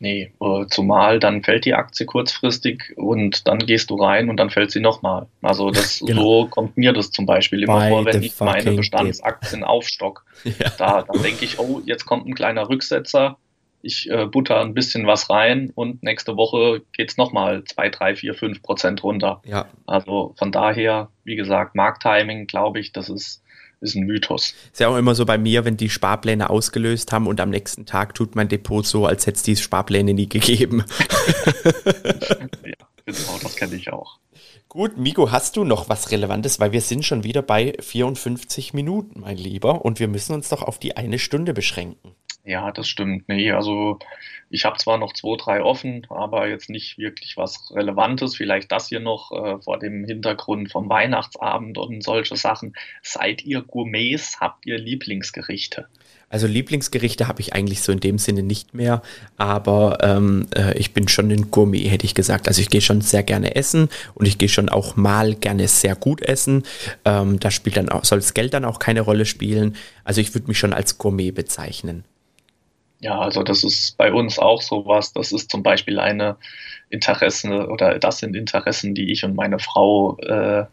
Speaker 2: Nee, äh, zumal dann fällt die Aktie kurzfristig und dann gehst du rein und dann fällt sie nochmal. Also das genau. so kommt mir das zum Beispiel immer By vor, wenn ich meine Bestandsaktien aufstock. ja. Da dann denke ich, oh, jetzt kommt ein kleiner Rücksetzer, ich äh, butter ein bisschen was rein und nächste Woche geht es nochmal 2, 3, 4, 5 Prozent runter. Ja. Also von daher, wie gesagt, Markttiming, glaube ich, das ist, ist ein Mythos.
Speaker 1: Ist ja auch immer so bei mir, wenn die Sparpläne ausgelöst haben und am nächsten Tag tut mein Depot so, als hätte es die Sparpläne nie gegeben.
Speaker 2: ja, genau, das kenne ich auch.
Speaker 1: Gut, Miko, hast du noch was Relevantes? Weil wir sind schon wieder bei 54 Minuten, mein Lieber, und wir müssen uns doch auf die eine Stunde beschränken.
Speaker 2: Ja, das stimmt. Nee, also ich habe zwar noch zwei, drei offen, aber jetzt nicht wirklich was Relevantes. Vielleicht das hier noch äh, vor dem Hintergrund vom Weihnachtsabend und solche Sachen. Seid ihr Gourmets? Habt ihr Lieblingsgerichte?
Speaker 1: Also Lieblingsgerichte habe ich eigentlich so in dem Sinne nicht mehr, aber ähm, äh, ich bin schon ein Gourmet, hätte ich gesagt. Also ich gehe schon sehr gerne essen und ich gehe schon auch mal gerne sehr gut essen. Ähm, da spielt dann auch, soll das Geld dann auch keine Rolle spielen. Also ich würde mich schon als Gourmet bezeichnen.
Speaker 2: Ja, also das ist bei uns auch sowas. Das ist zum Beispiel eine Interessen oder das sind Interessen, die ich und meine Frau äh,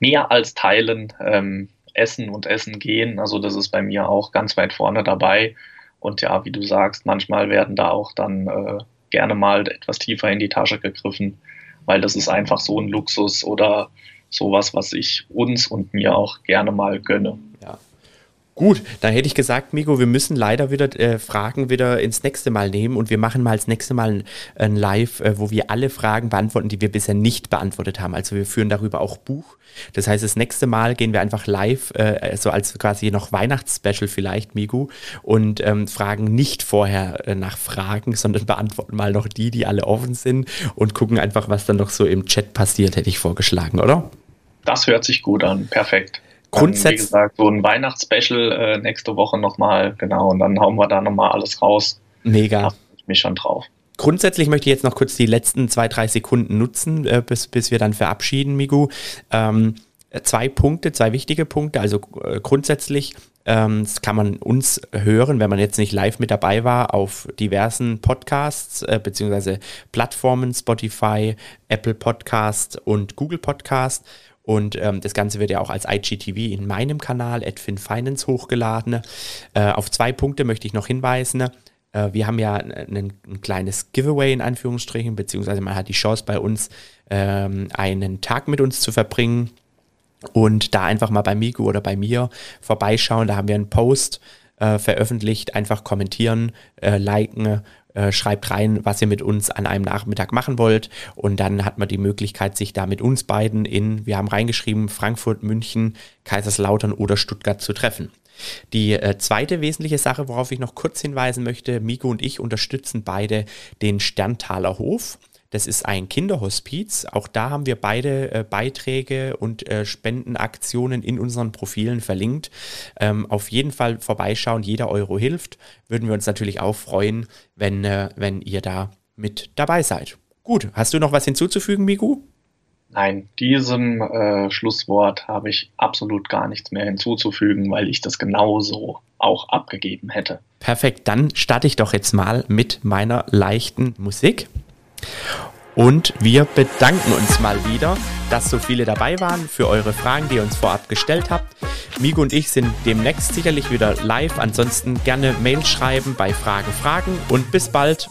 Speaker 2: mehr als teilen. Ähm, essen und essen gehen. Also das ist bei mir auch ganz weit vorne dabei. Und ja, wie du sagst, manchmal werden da auch dann äh, gerne mal etwas tiefer in die Tasche gegriffen, weil das ist einfach so ein Luxus oder sowas, was ich uns und mir auch gerne mal gönne.
Speaker 1: Gut, dann hätte ich gesagt, Miko, wir müssen leider wieder äh, Fragen wieder ins nächste Mal nehmen und wir machen mal das nächste Mal ein, ein Live, äh, wo wir alle Fragen beantworten, die wir bisher nicht beantwortet haben. Also wir führen darüber auch Buch. Das heißt, das nächste Mal gehen wir einfach live, äh, so als quasi noch Weihnachtsspecial vielleicht, Migu, und ähm, fragen nicht vorher äh, nach Fragen, sondern beantworten mal noch die, die alle offen sind und gucken einfach, was dann noch so im Chat passiert, hätte ich vorgeschlagen, oder?
Speaker 2: Das hört sich gut an. Perfekt. Grundsätzlich. Wie gesagt, so ein Weihnachtsspecial äh, nächste Woche nochmal, genau, und dann hauen wir da nochmal alles raus.
Speaker 1: Mega. Da
Speaker 2: ich mich schon drauf.
Speaker 1: Grundsätzlich möchte ich jetzt noch kurz die letzten zwei, drei Sekunden nutzen, äh, bis, bis wir dann verabschieden, Migu. Ähm, zwei Punkte, zwei wichtige Punkte. Also äh, grundsätzlich ähm, das kann man uns hören, wenn man jetzt nicht live mit dabei war, auf diversen Podcasts äh, beziehungsweise Plattformen, Spotify, Apple Podcast und Google Podcast. Und ähm, das Ganze wird ja auch als IGTV in meinem Kanal, AdfinFinance, hochgeladen. Äh, auf zwei Punkte möchte ich noch hinweisen. Äh, wir haben ja ein, ein, kleines Giveaway in Anführungsstrichen, beziehungsweise man hat die Chance bei uns, ähm, einen Tag mit uns zu verbringen und da einfach mal bei Migo oder bei mir vorbeischauen. Da haben wir einen Post äh, veröffentlicht, einfach kommentieren, äh, liken äh, schreibt rein, was ihr mit uns an einem Nachmittag machen wollt. Und dann hat man die Möglichkeit, sich da mit uns beiden in, wir haben reingeschrieben, Frankfurt, München, Kaiserslautern oder Stuttgart zu treffen. Die äh, zweite wesentliche Sache, worauf ich noch kurz hinweisen möchte, Miko und ich unterstützen beide den Sterntaler Hof. Das ist ein Kinderhospiz. Auch da haben wir beide äh, Beiträge und äh, Spendenaktionen in unseren Profilen verlinkt. Ähm, auf jeden Fall vorbeischauen. Jeder Euro hilft. Würden wir uns natürlich auch freuen, wenn, äh, wenn ihr da mit dabei seid. Gut, hast du noch was hinzuzufügen, Migu?
Speaker 2: Nein, diesem äh, Schlusswort habe ich absolut gar nichts mehr hinzuzufügen, weil ich das genauso auch abgegeben hätte.
Speaker 1: Perfekt, dann starte ich doch jetzt mal mit meiner leichten Musik. Und wir bedanken uns mal wieder, dass so viele dabei waren für eure Fragen, die ihr uns vorab gestellt habt. Migo und ich sind demnächst sicherlich wieder live. Ansonsten gerne Mail schreiben bei Fragen Fragen und bis bald.